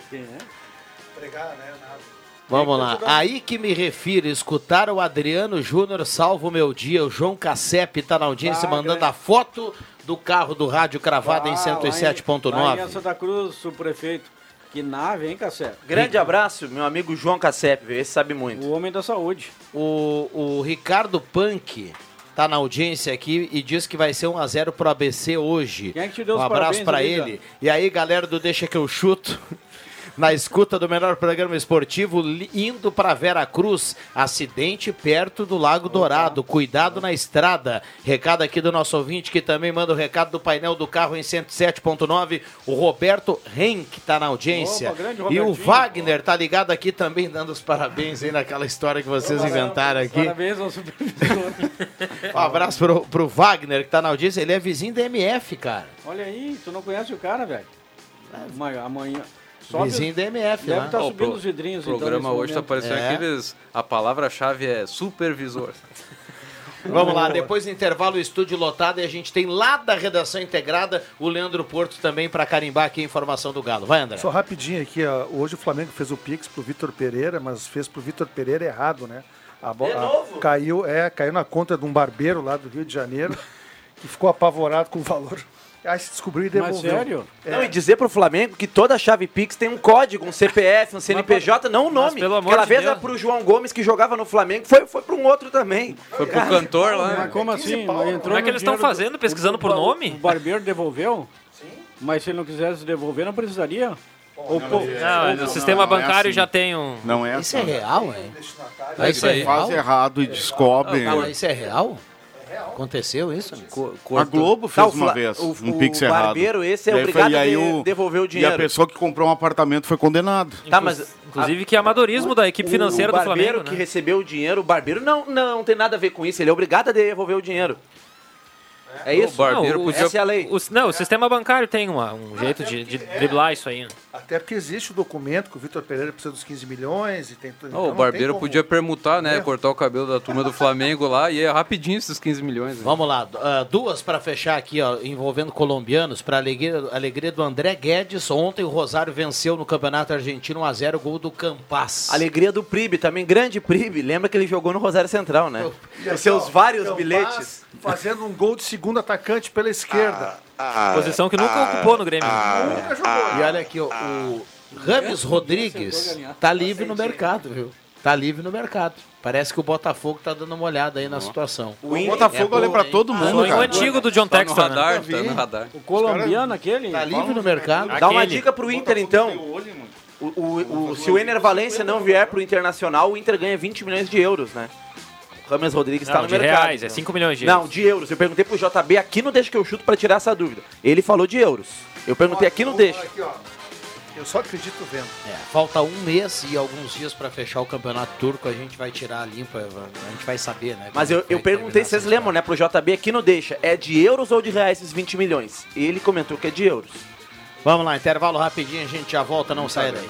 Pregar, né? Nada. Vamos Tem lá. Aí que me refiro, escutar o Adriano Júnior salvo o meu dia. O João Cassep tá na audiência Ah, mandando grande. a foto do carro do rádio cravado em Ah, em 107.9. Santa Cruz, o prefeito. Que nave, hein, Cassé? Grande abraço, meu amigo João Cassep, esse sabe muito. O homem da saúde. O, o Ricardo Punk tá na audiência aqui e diz que vai ser 1x0 pro ABC hoje. Quem é que te deu um os abraço para ele. E aí, galera do Deixa que eu chuto. Na escuta do melhor programa esportivo, indo para Vera Cruz, acidente perto do Lago Dourado. Cuidado na estrada. Recado aqui do nosso ouvinte que também manda o recado do painel do carro em 107.9. O Roberto Henk está na audiência. Opa, e o. Wagner tá ligado aqui também, dando os parabéns aí naquela história que vocês inventaram aqui. Parabéns ao supervisor. Um abraço pro, pro Wagner que tá na audiência. Ele é vizinho da MF, cara. Olha aí, tu não conhece o cara, velho? Ama- Amanhã. Vizinho da MF Deve lá. estar o subindo pro- os vidrinhos. O programa então, hoje tá momento. parecendo É. aqueles. A palavra-chave é supervisor. Vamos lá, depois do intervalo, o estúdio lotado e a gente tem lá da redação integrada o Leandro Porto também para carimbar aqui a informação do Galo. Vai, André. Só rapidinho aqui, ó, hoje o Flamengo fez o Pix pro Vitor Pereira, mas fez pro Vitor Pereira errado, né? A bo- De a- novo? caiu, é, caiu na conta de um barbeiro lá do Rio de Janeiro, que ficou apavorado com o valor. Aí se descobriu e Mas devolveu. sério? É. Não, e dizer pro Flamengo que toda chave Pix tem um código, um CPF, um CNPJ, não o nome. pelo amor Aquela de vez Deus. era pro João Gomes que jogava no Flamengo, foi, foi pra um outro também. Foi pro cantor lá. Mas como assim? Entrou Como é que eles estão fazendo? Pesquisando o- por nome? O barbeiro devolveu? Sim. Mas se ele não quisesse devolver, não precisaria? Ou, pô, Não, o sistema não é bancário assim. já tem um. Não é Isso assim. é real, hein? Aí Isso é você faz errado e descobre. Cara, isso é real? Aconteceu isso? A Globo Tá, fez o uma vez o- um o pix errado. barbeiro, esse é E obrigado e aí o- devolver o E dinheiro. a pessoa que comprou um apartamento foi condenado. Tá, mas Inclusive, que é amadorismo da equipe financeira o do barbeiro Flamengo, que né? recebeu o dinheiro, o barbeiro não, não tem nada a ver com isso, ele é obrigado a devolver o dinheiro. É isso? O barbeiro Não, o- podia. Essa é a lei. O, não, o sistema bancário tem uma- um jeito de, de driblar isso aí. né? Até porque existe o documento que o Vitor Pereira precisa dos 15 milhões e tem tudo. Não, o barbeiro podia permutar, né? Cortar o cabelo da turma do Flamengo lá e é rapidinho esses 15 milhões. né? Vamos lá, ah, duas para fechar aqui, ó, envolvendo colombianos, para alegria, alegria do André Guedes. Ontem o Rosário venceu no Campeonato Argentino 1x0, gol do Campas. Alegria do Pribe, também grande Pribe. Lembra que ele jogou no Rosário Central, né? Os seus vários bilhetes. Fazendo um gol de segundo atacante pela esquerda. Posição que nunca ocupou no Grêmio. Nunca jogou. E olha aqui, ó, o Rames Rodrigues tá livre no mercado, viu? Tá livre no mercado. Parece que o Botafogo tá dando uma olhada aí na situação. O Botafogo olha pra todo mundo, Sonho cara. antigo do John Tá no né? radar, tá no radar. o colombiano aquele? Tá livre no mercado. Dá uma Aquele. dica pro Inter, então. O, o- o- se o Ener Valência não vier pro Internacional, o Inter ganha 20 milhões de euros, né? O Rames Rodrigues está Não, no de mercado. reais, é 5 milhões de Não, euros. de euros. Eu perguntei pro JB aqui no Deixa que eu chuto pra tirar essa dúvida. Ele falou de euros. Eu perguntei aqui no Deixa. Aqui, ó. Eu só acredito vendo. É, falta um mês e alguns dias para fechar o Campeonato Turco. A gente vai tirar a limpa, a gente vai saber, né? Mas eu, como eu perguntei, vocês lembram, né, pro JB aqui no Deixa. É de euros ou de reais esses 20 milhões? Ele comentou que é de euros. Vamos lá, intervalo rapidinho, a gente já volta, não saia daí.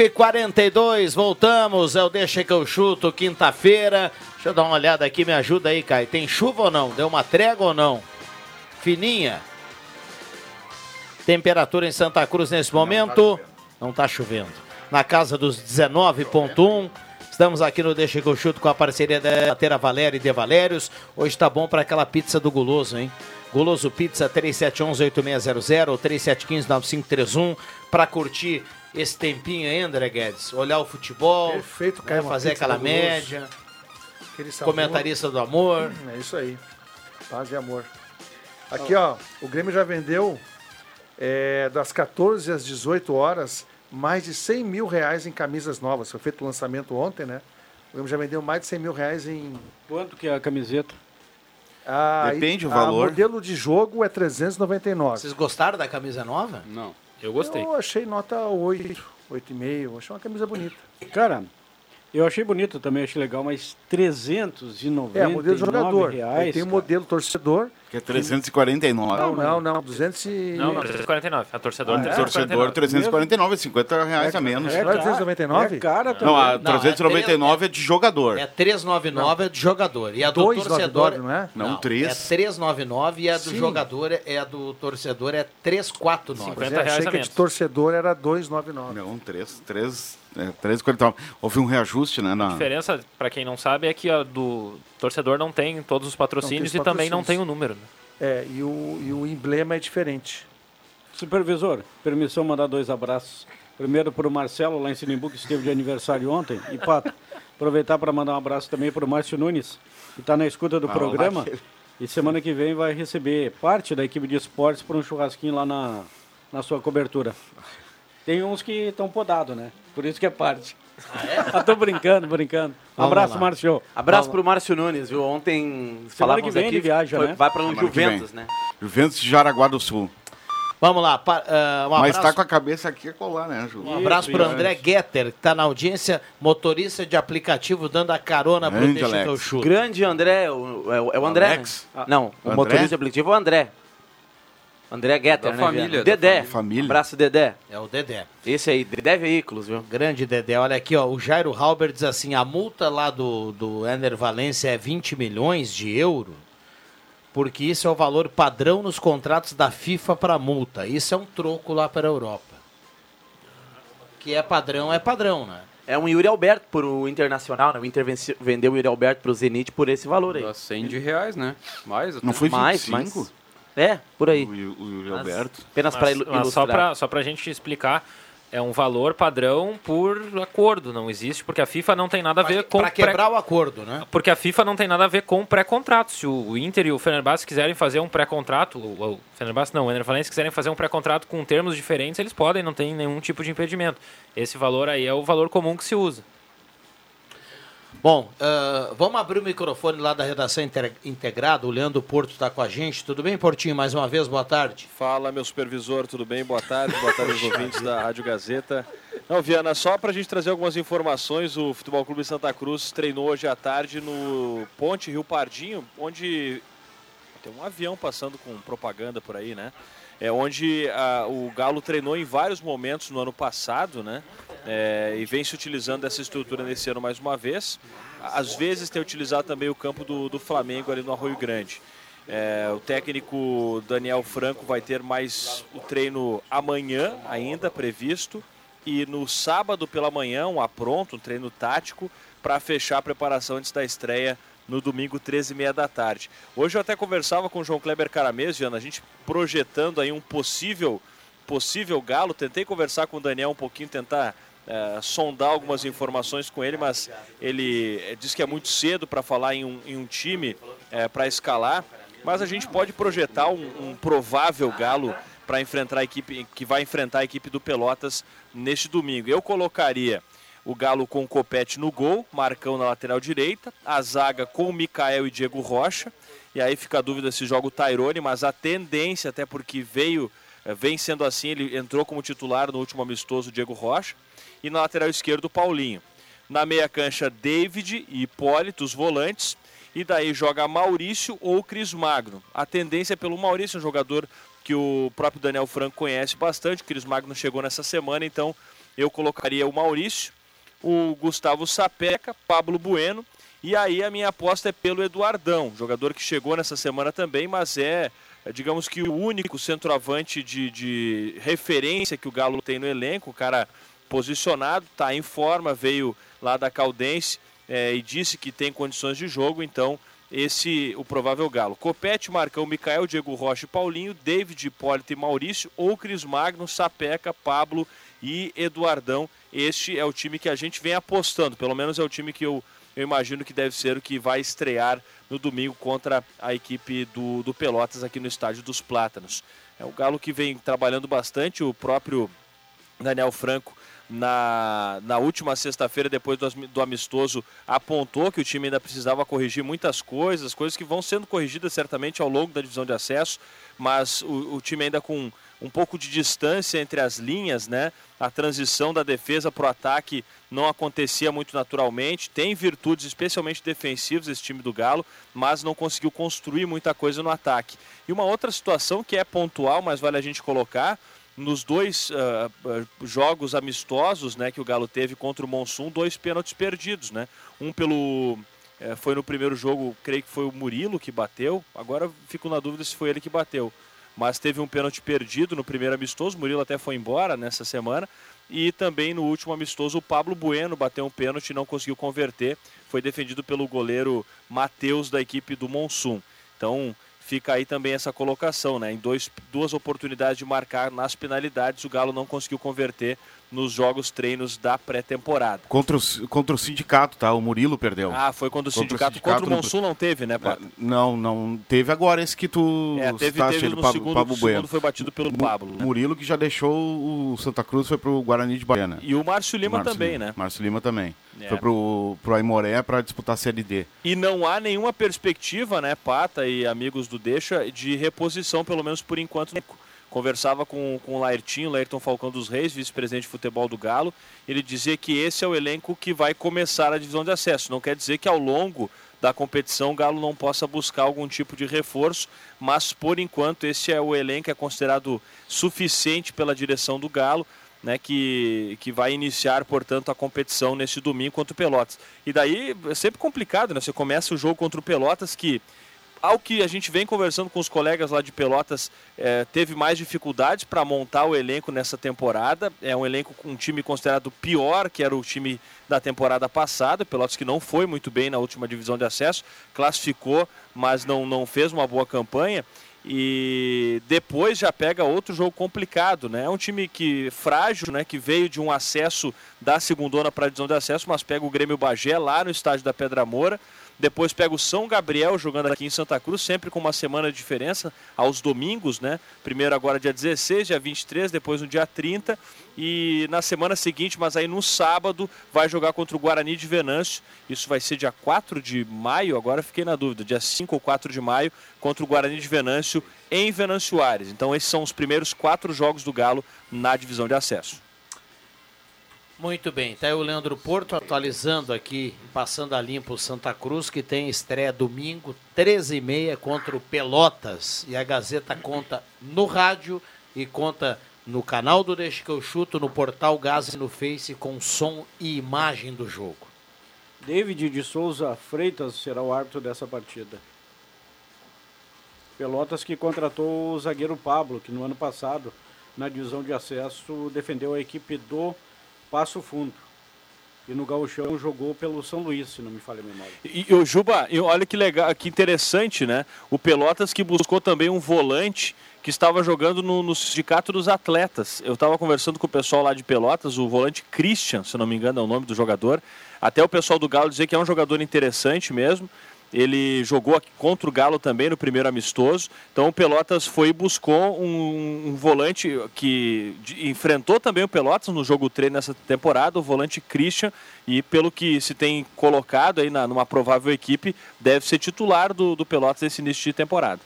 Cinco e 42 voltamos. É o Deixa que eu chuto, quinta-feira. Deixa eu dar uma olhada aqui, me ajuda aí, Caio. Tem chuva ou não? Deu uma trégua ou não? Fininha. Temperatura em Santa Cruz nesse momento. Não tá chovendo. Na casa dos 19,1. Estamos aqui no Deixa que eu chuto com a parceria da Tera Valéria e De Valérios. Hoje tá bom para aquela pizza do Guloso, hein? Guloso Pizza 3711-8600 ou 3715-9531 para curtir esse tempinho aí, André Guedes. Olhar o futebol, Perfeito, né, fazer aquela média, comentarista do amor. É isso aí. Paz e amor. Aqui, ó, o Grêmio já vendeu é, das 14 às 18 horas mais de 100 mil reais em camisas novas. Foi feito o lançamento ontem, né? O Grêmio já vendeu mais de 100 mil reais em. Quanto que é a camiseta? Ah, Depende o valor. A modelo de jogo é 399. Vocês gostaram da camisa nova? Não. Eu gostei. Eu achei nota 8, 8,5. Achei uma camisa bonita. Cara, Eu achei bonito também, achei legal, mas 399 É, modelo jogador. reais. Tem o cara. modelo torcedor. Que é 349. Não, não, não. 200 e... Não, não, 349. A torcedor, Ah, é? Torcedor 349, 50 reais a menos. É, não é 399? É cara Não, a Não, é 399 é de jogador. É 399 é de jogador. E a do 299, torcedor. não é? Não, É 3. 399 e a do Sim. jogador é, é a do torcedor é 349. Pois é, achei que de torcedor era 299. Não, 3, 3, é, 3,49. Houve um reajuste, né? A Na... diferença, pra quem não sabe, é que a do torcedor não tem todos os patrocínios Não e os também não tem o patrocínios. número. né? É, e o, e o emblema é diferente. Supervisor, permissão mandar dois abraços. Primeiro para o Marcelo, lá em Sinimbu, que esteve de aniversário ontem. E, Pato, aproveitar para mandar um abraço também para o Márcio Nunes, que está na escuta do Ah, programa. E semana que vem vai receber parte da equipe de esportes para um churrasquinho lá na, na sua cobertura. Tem uns que estão podados, né? Por isso que é parte. Ah, tô brincando, brincando. Um Vamos abraço, lá. Márcio. Abraço Vamos pro Márcio Nunes, viu? Ontem falávamos que vem aqui, ele viaja, foi- né? vai para um que Juventus, né? Juventus de Jaraguá do Sul. Vamos lá. pa- ah, um Mas abraço, tá com a cabeça aqui a colar, né, Ju? um abraço para André Getter, que está na audiência, motorista de aplicativo, dando a carona para o Grande Deixa. Grande André, o- é, o- é o André? Alex? Não, o André? motorista de aplicativo é o André. André Getter, Da né? família, Viana? Dedé. família. Abraço, Dedé. É o Dedé. Esse aí, Dedé Veículos, viu? Grande Dedé. Olha aqui, ó. O Jairo Halber diz assim: a multa lá do, do Ener Valência é 20 milhões de euro, porque isso é o valor padrão nos contratos da FIFA para multa. Isso é um troco lá para a Europa. Que é padrão, é padrão, né? É um Yuri Alberto pro Internacional, né? O Inter vendeu o Yuri Alberto pro Zenit por esse valor aí. Dá 100 de reais, né? Mais até. Não foi Mais, 25? mais. É, por aí. O, o Mas- Alberto. Apenas para Mas, mas ilustrar. só para só pra gente explicar, é um valor padrão por acordo, não existe, porque a FIFA não tem nada a ver com... Para pré- quebrar o acordo, né? Porque a FIFA não tem nada a ver com pré-contrato. Se o Inter e o Fenerbahçe quiserem fazer um pré-contrato, o o Fenerbahçe não, o Ener Valencia quiserem fazer um pré-contrato com termos diferentes, eles podem, não tem nenhum tipo de impedimento. Esse valor aí é o valor comum que se usa. Bom, ah, vamos abrir o microfone lá da redação integrada. O Leandro Porto está com a gente. Tudo bem, Portinho? Mais uma vez, boa tarde. Fala, meu supervisor, tudo bem? Boa tarde, boa tarde aos ouvintes da Rádio Gazeta. Não, Viana, só para a gente trazer algumas informações, o Futebol Clube Santa Cruz treinou hoje à tarde no Ponte Rio Pardinho, onde tem um avião passando com propaganda por aí, né? É onde ah, o Galo treinou em vários momentos no ano passado, né? É, e vem se utilizando essa estrutura nesse ano mais uma vez. Às vezes tem utilizado também o campo do, do Flamengo ali no Arroio Grande. É, o técnico Daniel Franco vai ter mais o treino amanhã ainda previsto e no sábado pela manhã um apronto, um treino tático para fechar a preparação antes da estreia no domingo 13 e meia da tarde. Hoje eu até conversava com o João Kleber Caramês, Viana, a gente projetando aí um possível possível galo. Tentei conversar com o Daniel um pouquinho, tentar eh, sondar algumas informações com ele, mas ele eh, diz que é muito cedo para falar em um, em um time para escalar. Mas a gente pode projetar um, um provável galo para enfrentar a equipe que vai enfrentar a equipe do Pelotas neste domingo. Eu colocaria o Galo com o Copete no gol, Marcão na lateral direita, a zaga com o Mikael e Diego Rocha. E aí fica a dúvida se joga o Tairone, mas a tendência, até porque veio, eh, vem sendo assim, ele entrou como titular no último amistoso Diego Rocha. E na lateral esquerda o Paulinho. Na meia cancha, David e Hipólito, os volantes. E daí joga Maurício ou Cris Magno. A tendência é pelo Maurício, um jogador que o próprio Daniel Franco conhece bastante. Cris Magno chegou nessa semana, então eu colocaria o Maurício, o Gustavo Sapeca, Pablo Bueno. E aí a minha aposta é pelo Eduardão, jogador que chegou nessa semana também, mas é, é, digamos que o único centroavante de, de referência que o Galo tem no elenco, o cara posicionado, está em forma, veio lá da Caldense é, e disse que tem condições de jogo, então esse o provável Galo. Copete, Marcão, Micael, Diego Rocha Paulinho, David, Hipólito e Maurício, ou Cris Magno, Sapeca, Pablo e Eduardão. Este é o time que a gente vem apostando, pelo menos é o time que eu, eu imagino que deve ser o que vai estrear no domingo contra a equipe do, do Pelotas aqui no Estádio dos Plátanos. É o Galo que vem trabalhando bastante, o próprio Daniel Franco na, na última sexta-feira, depois do, do amistoso, apontou que o time ainda precisava corrigir muitas coisas, coisas que vão sendo corrigidas certamente ao longo da divisão de acesso, mas o, o time ainda com um pouco de distância entre as linhas, né? A transição da defesa para o ataque não acontecia muito naturalmente. Tem virtudes, especialmente defensivas, esse time do Galo, mas não conseguiu construir muita coisa no ataque. E uma outra situação que é pontual, mas vale a gente colocar, nos dois ah, jogos amistosos né, que o Galo teve contra o Monsum, dois pênaltis perdidos. Né? Um pelo. eh, foi no primeiro jogo, creio que foi o Murilo que bateu. Agora fico na dúvida se foi ele que bateu. Mas teve um pênalti perdido no primeiro amistoso. O Murilo até foi embora nessa semana. E também no último amistoso, o Pablo Bueno bateu um pênalti e não conseguiu converter. Foi defendido pelo goleiro Matheus da equipe do Monsum. Então fica aí também essa colocação, né? Em dois, duas oportunidades de marcar nas penalidades, o Galo não conseguiu converter nos jogos treinos da pré-temporada. Contra o, contra o sindicato, tá? O Murilo perdeu. Ah, foi quando o sindicato, contra o no- Monsul não teve, né, Pato? Não, não. Teve agora esse que tu É, teve- citaste teve no Pablo, segundo- Pablo o segundo Bueno. foi batido pelo Pablo, né? Murilo que já deixou o Santa Cruz, foi pro Guarani de Baiana. E o Márcio Lima Márcio também, Lima. né? Márcio Lima também. É. Foi pro, pro Aimoré para disputar a Série D. E não há nenhuma perspectiva, né, Pata e amigos do Deixa, de reposição, pelo menos por enquanto. Conversava com, com o Laertinho, Laerton Falcão dos Reis, vice-presidente de futebol do Galo. Ele dizia que esse é o elenco que vai começar a divisão de acesso. Não quer dizer que ao longo da competição o Galo não possa buscar algum tipo de reforço, mas por enquanto esse é o elenco é considerado suficiente pela direção do Galo né, que, que vai iniciar, portanto, a competição nesse domingo contra o Pelotas. E daí é sempre complicado, né? Você começa o jogo contra o Pelotas que, ao que a gente vem conversando com os colegas lá de Pelotas, eh, teve mais dificuldades para montar o elenco nessa temporada. É um elenco com um time considerado pior, que era o time da temporada passada. Pelotas que não foi muito bem na última divisão de acesso, classificou, mas não, não fez uma boa campanha. E depois já pega outro jogo complicado, né? É um time que frágil, né? Que veio de um acesso da segundona para a divisão de acesso, mas pega o Grêmio Bagé lá no estádio da Pedra Moura. Depois pega o São Gabriel jogando aqui em Santa Cruz, sempre com uma semana de diferença, aos domingos, né? Primeiro agora dia 16, dia 23, depois no dia 30. E na semana seguinte, mas aí no sábado, vai jogar contra o Guarani de Venâncio. Isso vai ser dia 4 de maio, agora fiquei na dúvida, dia 5 ou 4 de maio, contra o Guarani de Venâncio em Venâncio Aires. Então esses são os primeiros quatro jogos do Galo na divisão de acesso. Muito bem, tá aí o Leandro Porto atualizando aqui, passando a limpo o Santa Cruz, que tem estreia domingo, 13h30 contra o Pelotas. E a Gazeta conta no rádio e conta no canal do Deixa que eu chuto, no portal Gás e no Face com som e imagem do jogo. David de Souza Freitas será o árbitro dessa partida. Pelotas que contratou o zagueiro Pablo, que no ano passado, na divisão de acesso, defendeu a equipe do Passo Fundo. E no Gauchão jogou pelo São Luís, se não me falha a memória. E, e o Juba, e olha que legal, que interessante, né? O Pelotas que buscou também um volante que estava jogando no, no sindicato dos atletas. Eu estava conversando com o pessoal lá de Pelotas, o volante Christian, se não me engano é o nome do jogador. Até o pessoal do Galo dizer que é um jogador interessante mesmo. Ele jogou contra o Galo também no primeiro amistoso. Então o Pelotas foi e buscou um, um volante que enfrentou também o Pelotas no jogo treino nessa temporada, o volante Christian. E pelo que se tem colocado aí na, numa provável equipe, deve ser titular do, do Pelotas nesse início de temporada.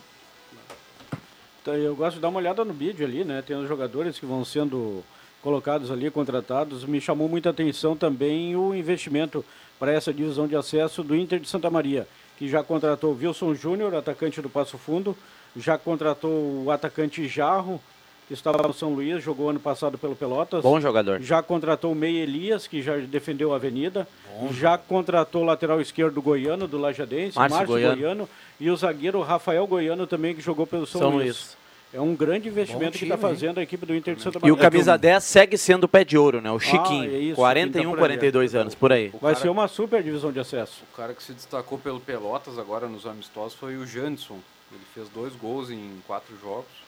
Então, eu gosto de dar uma olhada no vídeo ali, né? Tem os jogadores que vão sendo colocados ali, contratados. Me chamou muita atenção também o investimento para essa divisão de acesso do Inter de Santa Maria, que já contratou o Wilson Júnior, atacante do Passo Fundo, já contratou o atacante Jarro, que estava no São Luís, jogou ano passado pelo Pelotas. Bom jogador. Já contratou o Meia Elias, que já defendeu a Avenida. Já contratou o lateral esquerdo goiano, do Lajadense, Márcio Márcio, Goiano. goiano. E o zagueiro Rafael Goiano também, que jogou pelo São, São Luís. Luís. É um grande investimento que está time, hein? fazendo a equipe do Inter de Santa E o Maria. camisa 10 segue sendo o pé de ouro, né? O Ah, Chiquinho. é isso, 41, quem tá por 42 ali. anos, por aí. Vai ser uma super divisão de acesso. O cara que se destacou pelo Pelotas agora nos amistosos foi o Janderson. Ele fez dois gols em quatro jogos.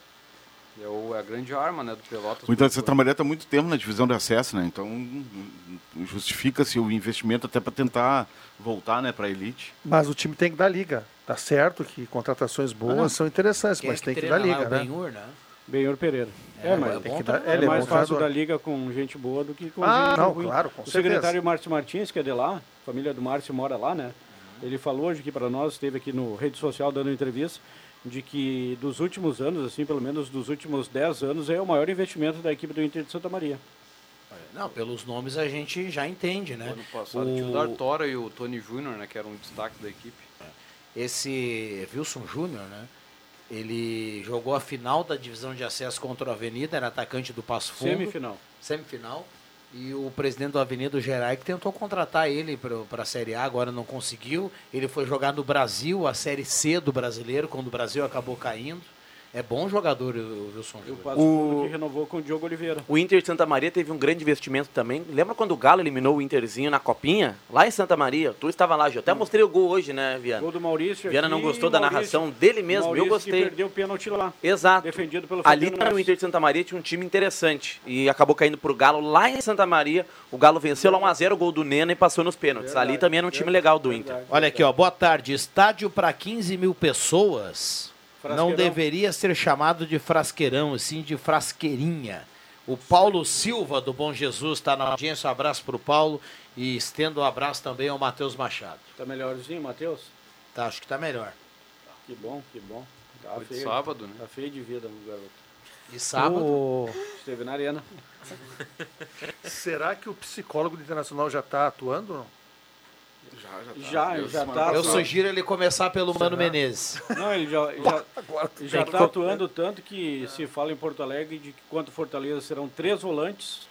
É, o- é a grande arma né, do Pelotas. Então, Santa Maria está muito tempo na divisão de acesso, né? Então, justifica-se o investimento até para tentar voltar né, para a elite. Mas o time tem que dar liga. Tá certo que contratações boas Ah. são interessantes, Quem é mas que tem que dar lá? liga, É o né? Benhur, né? Benhor Pereira. É, É, mas é é, bom também. Ele é mais fácil da liga com gente boa do que com Ah, gente não, ruim. claro, com O certeza. secretário Márcio Martins, que é de lá, a família do Márcio mora lá, né? Ele falou hoje aqui para nós, esteve aqui no rede social dando entrevista, de que dos últimos anos, assim, pelo menos dos últimos 10 anos, é o maior investimento da equipe do Inter de Santa Maria. Não, pelos nomes a gente já entende, né? Ano passado tinha o Dartora e o Tony Júnior, né, que eram um destaque da equipe. Esse Wilson Júnior, né? Ele jogou a final da divisão de acesso contra o Avenida, era atacante do Passo Fundo. Semifinal. Semifinal. E o presidente do Avenida, o que tentou contratar ele para a Série A, agora não conseguiu. Ele foi jogar no Brasil, a Série C do brasileiro, quando o Brasil acabou caindo. É bom jogador o Wilson Júnior. Fundo que renovou com o Diogo Oliveira. O Inter de Santa Maria teve um grande investimento também. Lembra quando o Galo eliminou o Interzinho na Copinha? Lá em Santa Maria. Tu estava lá, Gil. Até mostrei o gol hoje, né, Viana? Gol do Maurício. Viana aqui, não gostou da Maurício- narração dele mesmo. Maurício Eu gostei. Que perdeu o pênalti lá. Exato. Defendido pelo Ali Fabiano no. Inter de Santa Maria tinha um time interessante. E acabou caindo pro Galo lá em Santa Maria. O Galo venceu lá 1x0 o gol do Nena e passou nos pênaltis. Ali também era um time legal do Inter. Olha aqui, ó. Boa tarde. Estádio para 15 mil pessoas não deveria ser chamado de frasqueirão, e sim de frasqueirinha. O Paulo Silva, do Bom Jesus, está na audiência. Um abraço para o Paulo e estendo um abraço também ao Matheus Machado. Tá melhorzinho, Matheus? Tá, acho que tá melhor. Que bom, que bom. Tá Foi de feio. sábado, né? Tá feio de vida o garoto. E sábado? O- Esteve na arena. Será que o psicólogo do Internacional já está atuando? ou não? Já, já tá. Eu sugiro ele começar pelo Mano Menezes. Não, ele já, já, já tá atuando tanto que se fala em Porto Alegre de que quanto Fortaleza serão três volantes,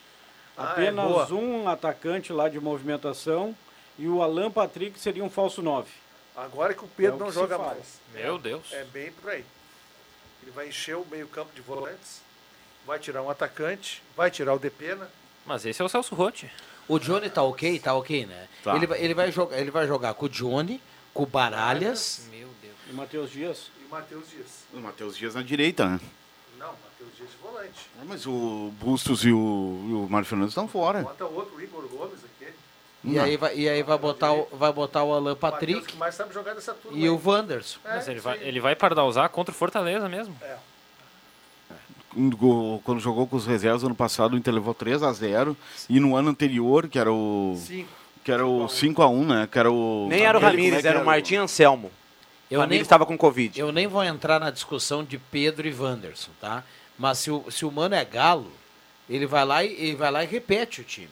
Ah, é apenas boa. um atacante lá de movimentação e o Alan Patrick seria um falso 9. Agora que o Pedro É não joga mais. Meu Deus. É bem por aí. Ele vai encher o meio campo de volantes, vai tirar um atacante, vai tirar o Depena. Mas esse é o Celso Rotti. O Johnny tá ok? Tá ok, né? Tá. Ele, vai- ele, vai jogar, ele vai jogar com o Johnny, com o Baralhas. Meu Deus. E Matheus Dias. E o Matheus Dias. O Matheus Dias na direita, né? Não, Matheus Dias de volante. Ah, Mas o Bustos e o, e o Mário Fernandes estão fora. Bota outro, o Igor Gomes aqui. E aí, vai, e aí vai, botar o, vai botar o Alan O Matheus Patrick que mais sabe jogar dessa turma. e aí. o Wanderson. Mas É, ele vai, ele vai pardalzar contra o Fortaleza mesmo. Quando quando jogou com os reservas ano passado, o Inter levou 3 a 0 E no ano anterior, que era o. Cinco. Que era o 5x1, né? Que era o. Nem era o é Ramires, que era o Martim Anselmo. Eu Ramires estava com Covid. Eu nem vou entrar na discussão de Pedro e Wanderson, tá? Mas se o, se o Mano é galo, ele vai lá e, ele vai lá e repete o time.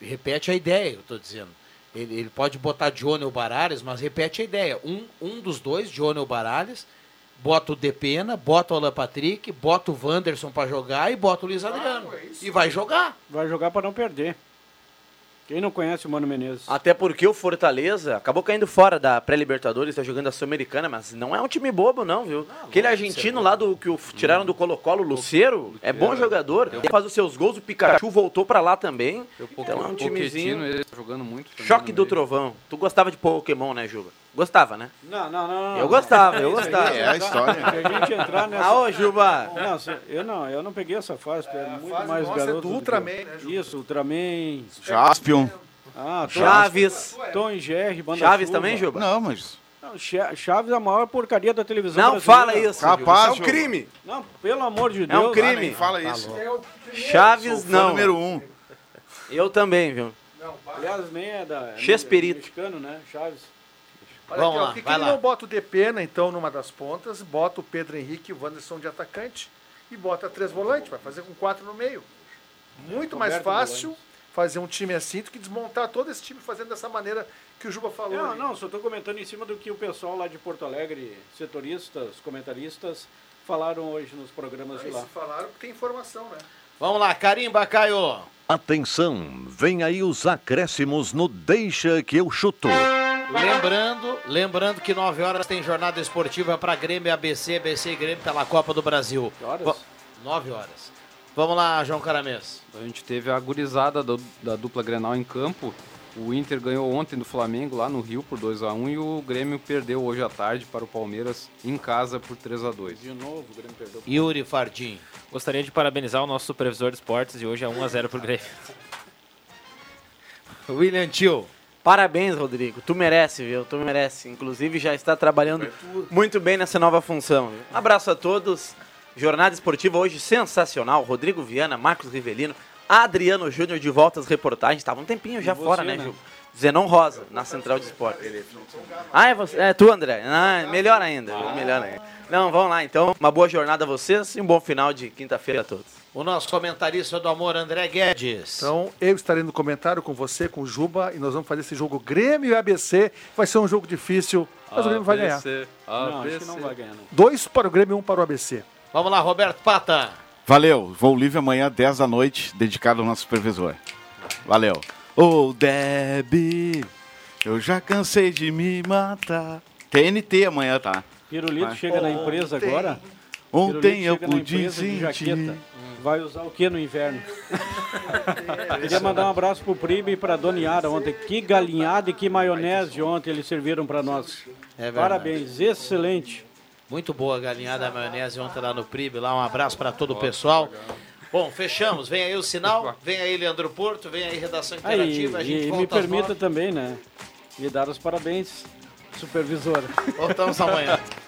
Repete a ideia, eu tô dizendo. Ele, ele pode botar Johnny ou Baralhas, mas repete a ideia. Um, um dos dois, Johnny ou Baralhas, bota o Depena, bota o Alan Patrick, bota o Wanderson pra jogar e bota o Luiz Adriano. e vai jogar. Vai jogar para não perder. Quem não conhece o Mano Menezes? Até porque o Fortaleza acabou caindo fora da pré-Libertadores, está jogando a Sul-Americana, mas não é um time bobo, não, viu? Aquele argentino lá do que o, tiraram do Colo-Colo, o Luceiro, é bom jogador. Ele faz os seus gols, o Pikachu voltou pra lá também. Então é um timezinho. ele tá jogando muito. também Choque do meio. trovão. Tu gostava de Pokémon, né, Juba? Gostava, né? Não, não, não. não. Eu gostava, eu Isso gostava. É a história. Se a gente entrar nessa... Ah, ô, Juba. Não, eu não, eu não peguei essa fase, tu é, muito fase mais nossa é garoto. do que eu. Ultraman, né, Juba? Isso, Ultraman. Jaspion. Ah, Tom- Chaves. Tom e Jerry, Banda Chaves Chuva. também, Juba? Não, mas. Não, Cha- Chaves é a maior porcaria da televisão Não brasileira. fala isso. Capaz, Juba. Isso é um crime. Não, pelo amor de É Deus. um crime. nem fala isso. Chaves, Sou fã não. número um. Eu também, viu? Aliás, nem é da... é Chespirito. mexicano, né? Chaves. Olha Vamos aqui, ó, lá, por que, ele lá. não bota o Depena, então, numa das pontas, bota o Pedro Henrique e o Wanderson de atacante e bota três volantes, vai fazer com quatro no meio. Muito mais Roberto fácil fazer um time assim do que desmontar todo esse time fazendo dessa maneira que o Juba falou. Não, ali. não, só estou comentando em cima do que o pessoal lá de Porto Alegre, setoristas, comentaristas, falaram hoje nos programas de lá. se falaram que tem informação, né? Vamos lá, carimba, Caio. Atenção, vem aí os acréscimos no Deixa que eu chuto. Lembrando, lembrando que 9 horas tem jornada esportiva para Grêmio ABC, ABC e Grêmio pela Copa do Brasil. Que horas? Va- 9 horas. Vamos lá, João Caramês. A gente teve a gurizada do- da dupla Grenal em campo. O Inter ganhou ontem do Flamengo lá no Rio por 2 a 1 e o Grêmio perdeu hoje à tarde para o Palmeiras em casa por 3 a 2. De novo, o Grêmio perdeu. Yuri Fardim. Gostaria de parabenizar o nosso supervisor de esportes e hoje é 1x0 pro Grêmio. William Tio. Parabéns, Rodrigo. Tu merece, viu? Tu merece. Inclusive já está trabalhando muito bem nessa nova função. viu? Abraço a todos. Jornada esportiva hoje sensacional. Rodrigo Viana, Marcos Rivelino, Adriano Júnior de volta às reportagens. Estava um tempinho já você, fora, né, né? Gil? Zenon Rosa, na Central de Esportes. Ah, é, você, é tu, André? Ah, melhor ainda, melhor ainda. Não, vamos lá então. Uma boa jornada a vocês e um bom final de quinta-feira a todos. O nosso comentarista do amor, André Guedes. Então, eu estarei no comentário com você, com o Juba, e nós vamos fazer esse jogo Grêmio e ABC. Vai ser um jogo difícil, mas o Grêmio vai ganhar. Não, acho que não vai ganhar. Não. Dois para o Grêmio e um para o ABC. Vamos lá, Roberto Pata. Valeu, voo livre amanhã, 10 da noite, dedicado ao nosso supervisor. Valeu. Ô, Deb, eu já cansei de me matar. TNT amanhã, tá? Pirulito Vai. chega na empresa agora. Ontem Pirulito eu pude sentir. Vai usar o que no inverno? Queria mandar um abraço pro Prime e pra Dona Yara ontem. Que galinhada e que maionese ontem eles serviram pra nós. É. Parabéns, excelente. Muito boa a galinhada a maionese ontem lá no PRIB. Lá um abraço para todo o pessoal. Bom, fechamos. Vem aí o sinal, vem aí Leandro Porto, vem aí Redação Aí, Interativa. a gente e me volta às permita também, né? Me dar os parabéns, supervisor. Voltamos amanhã.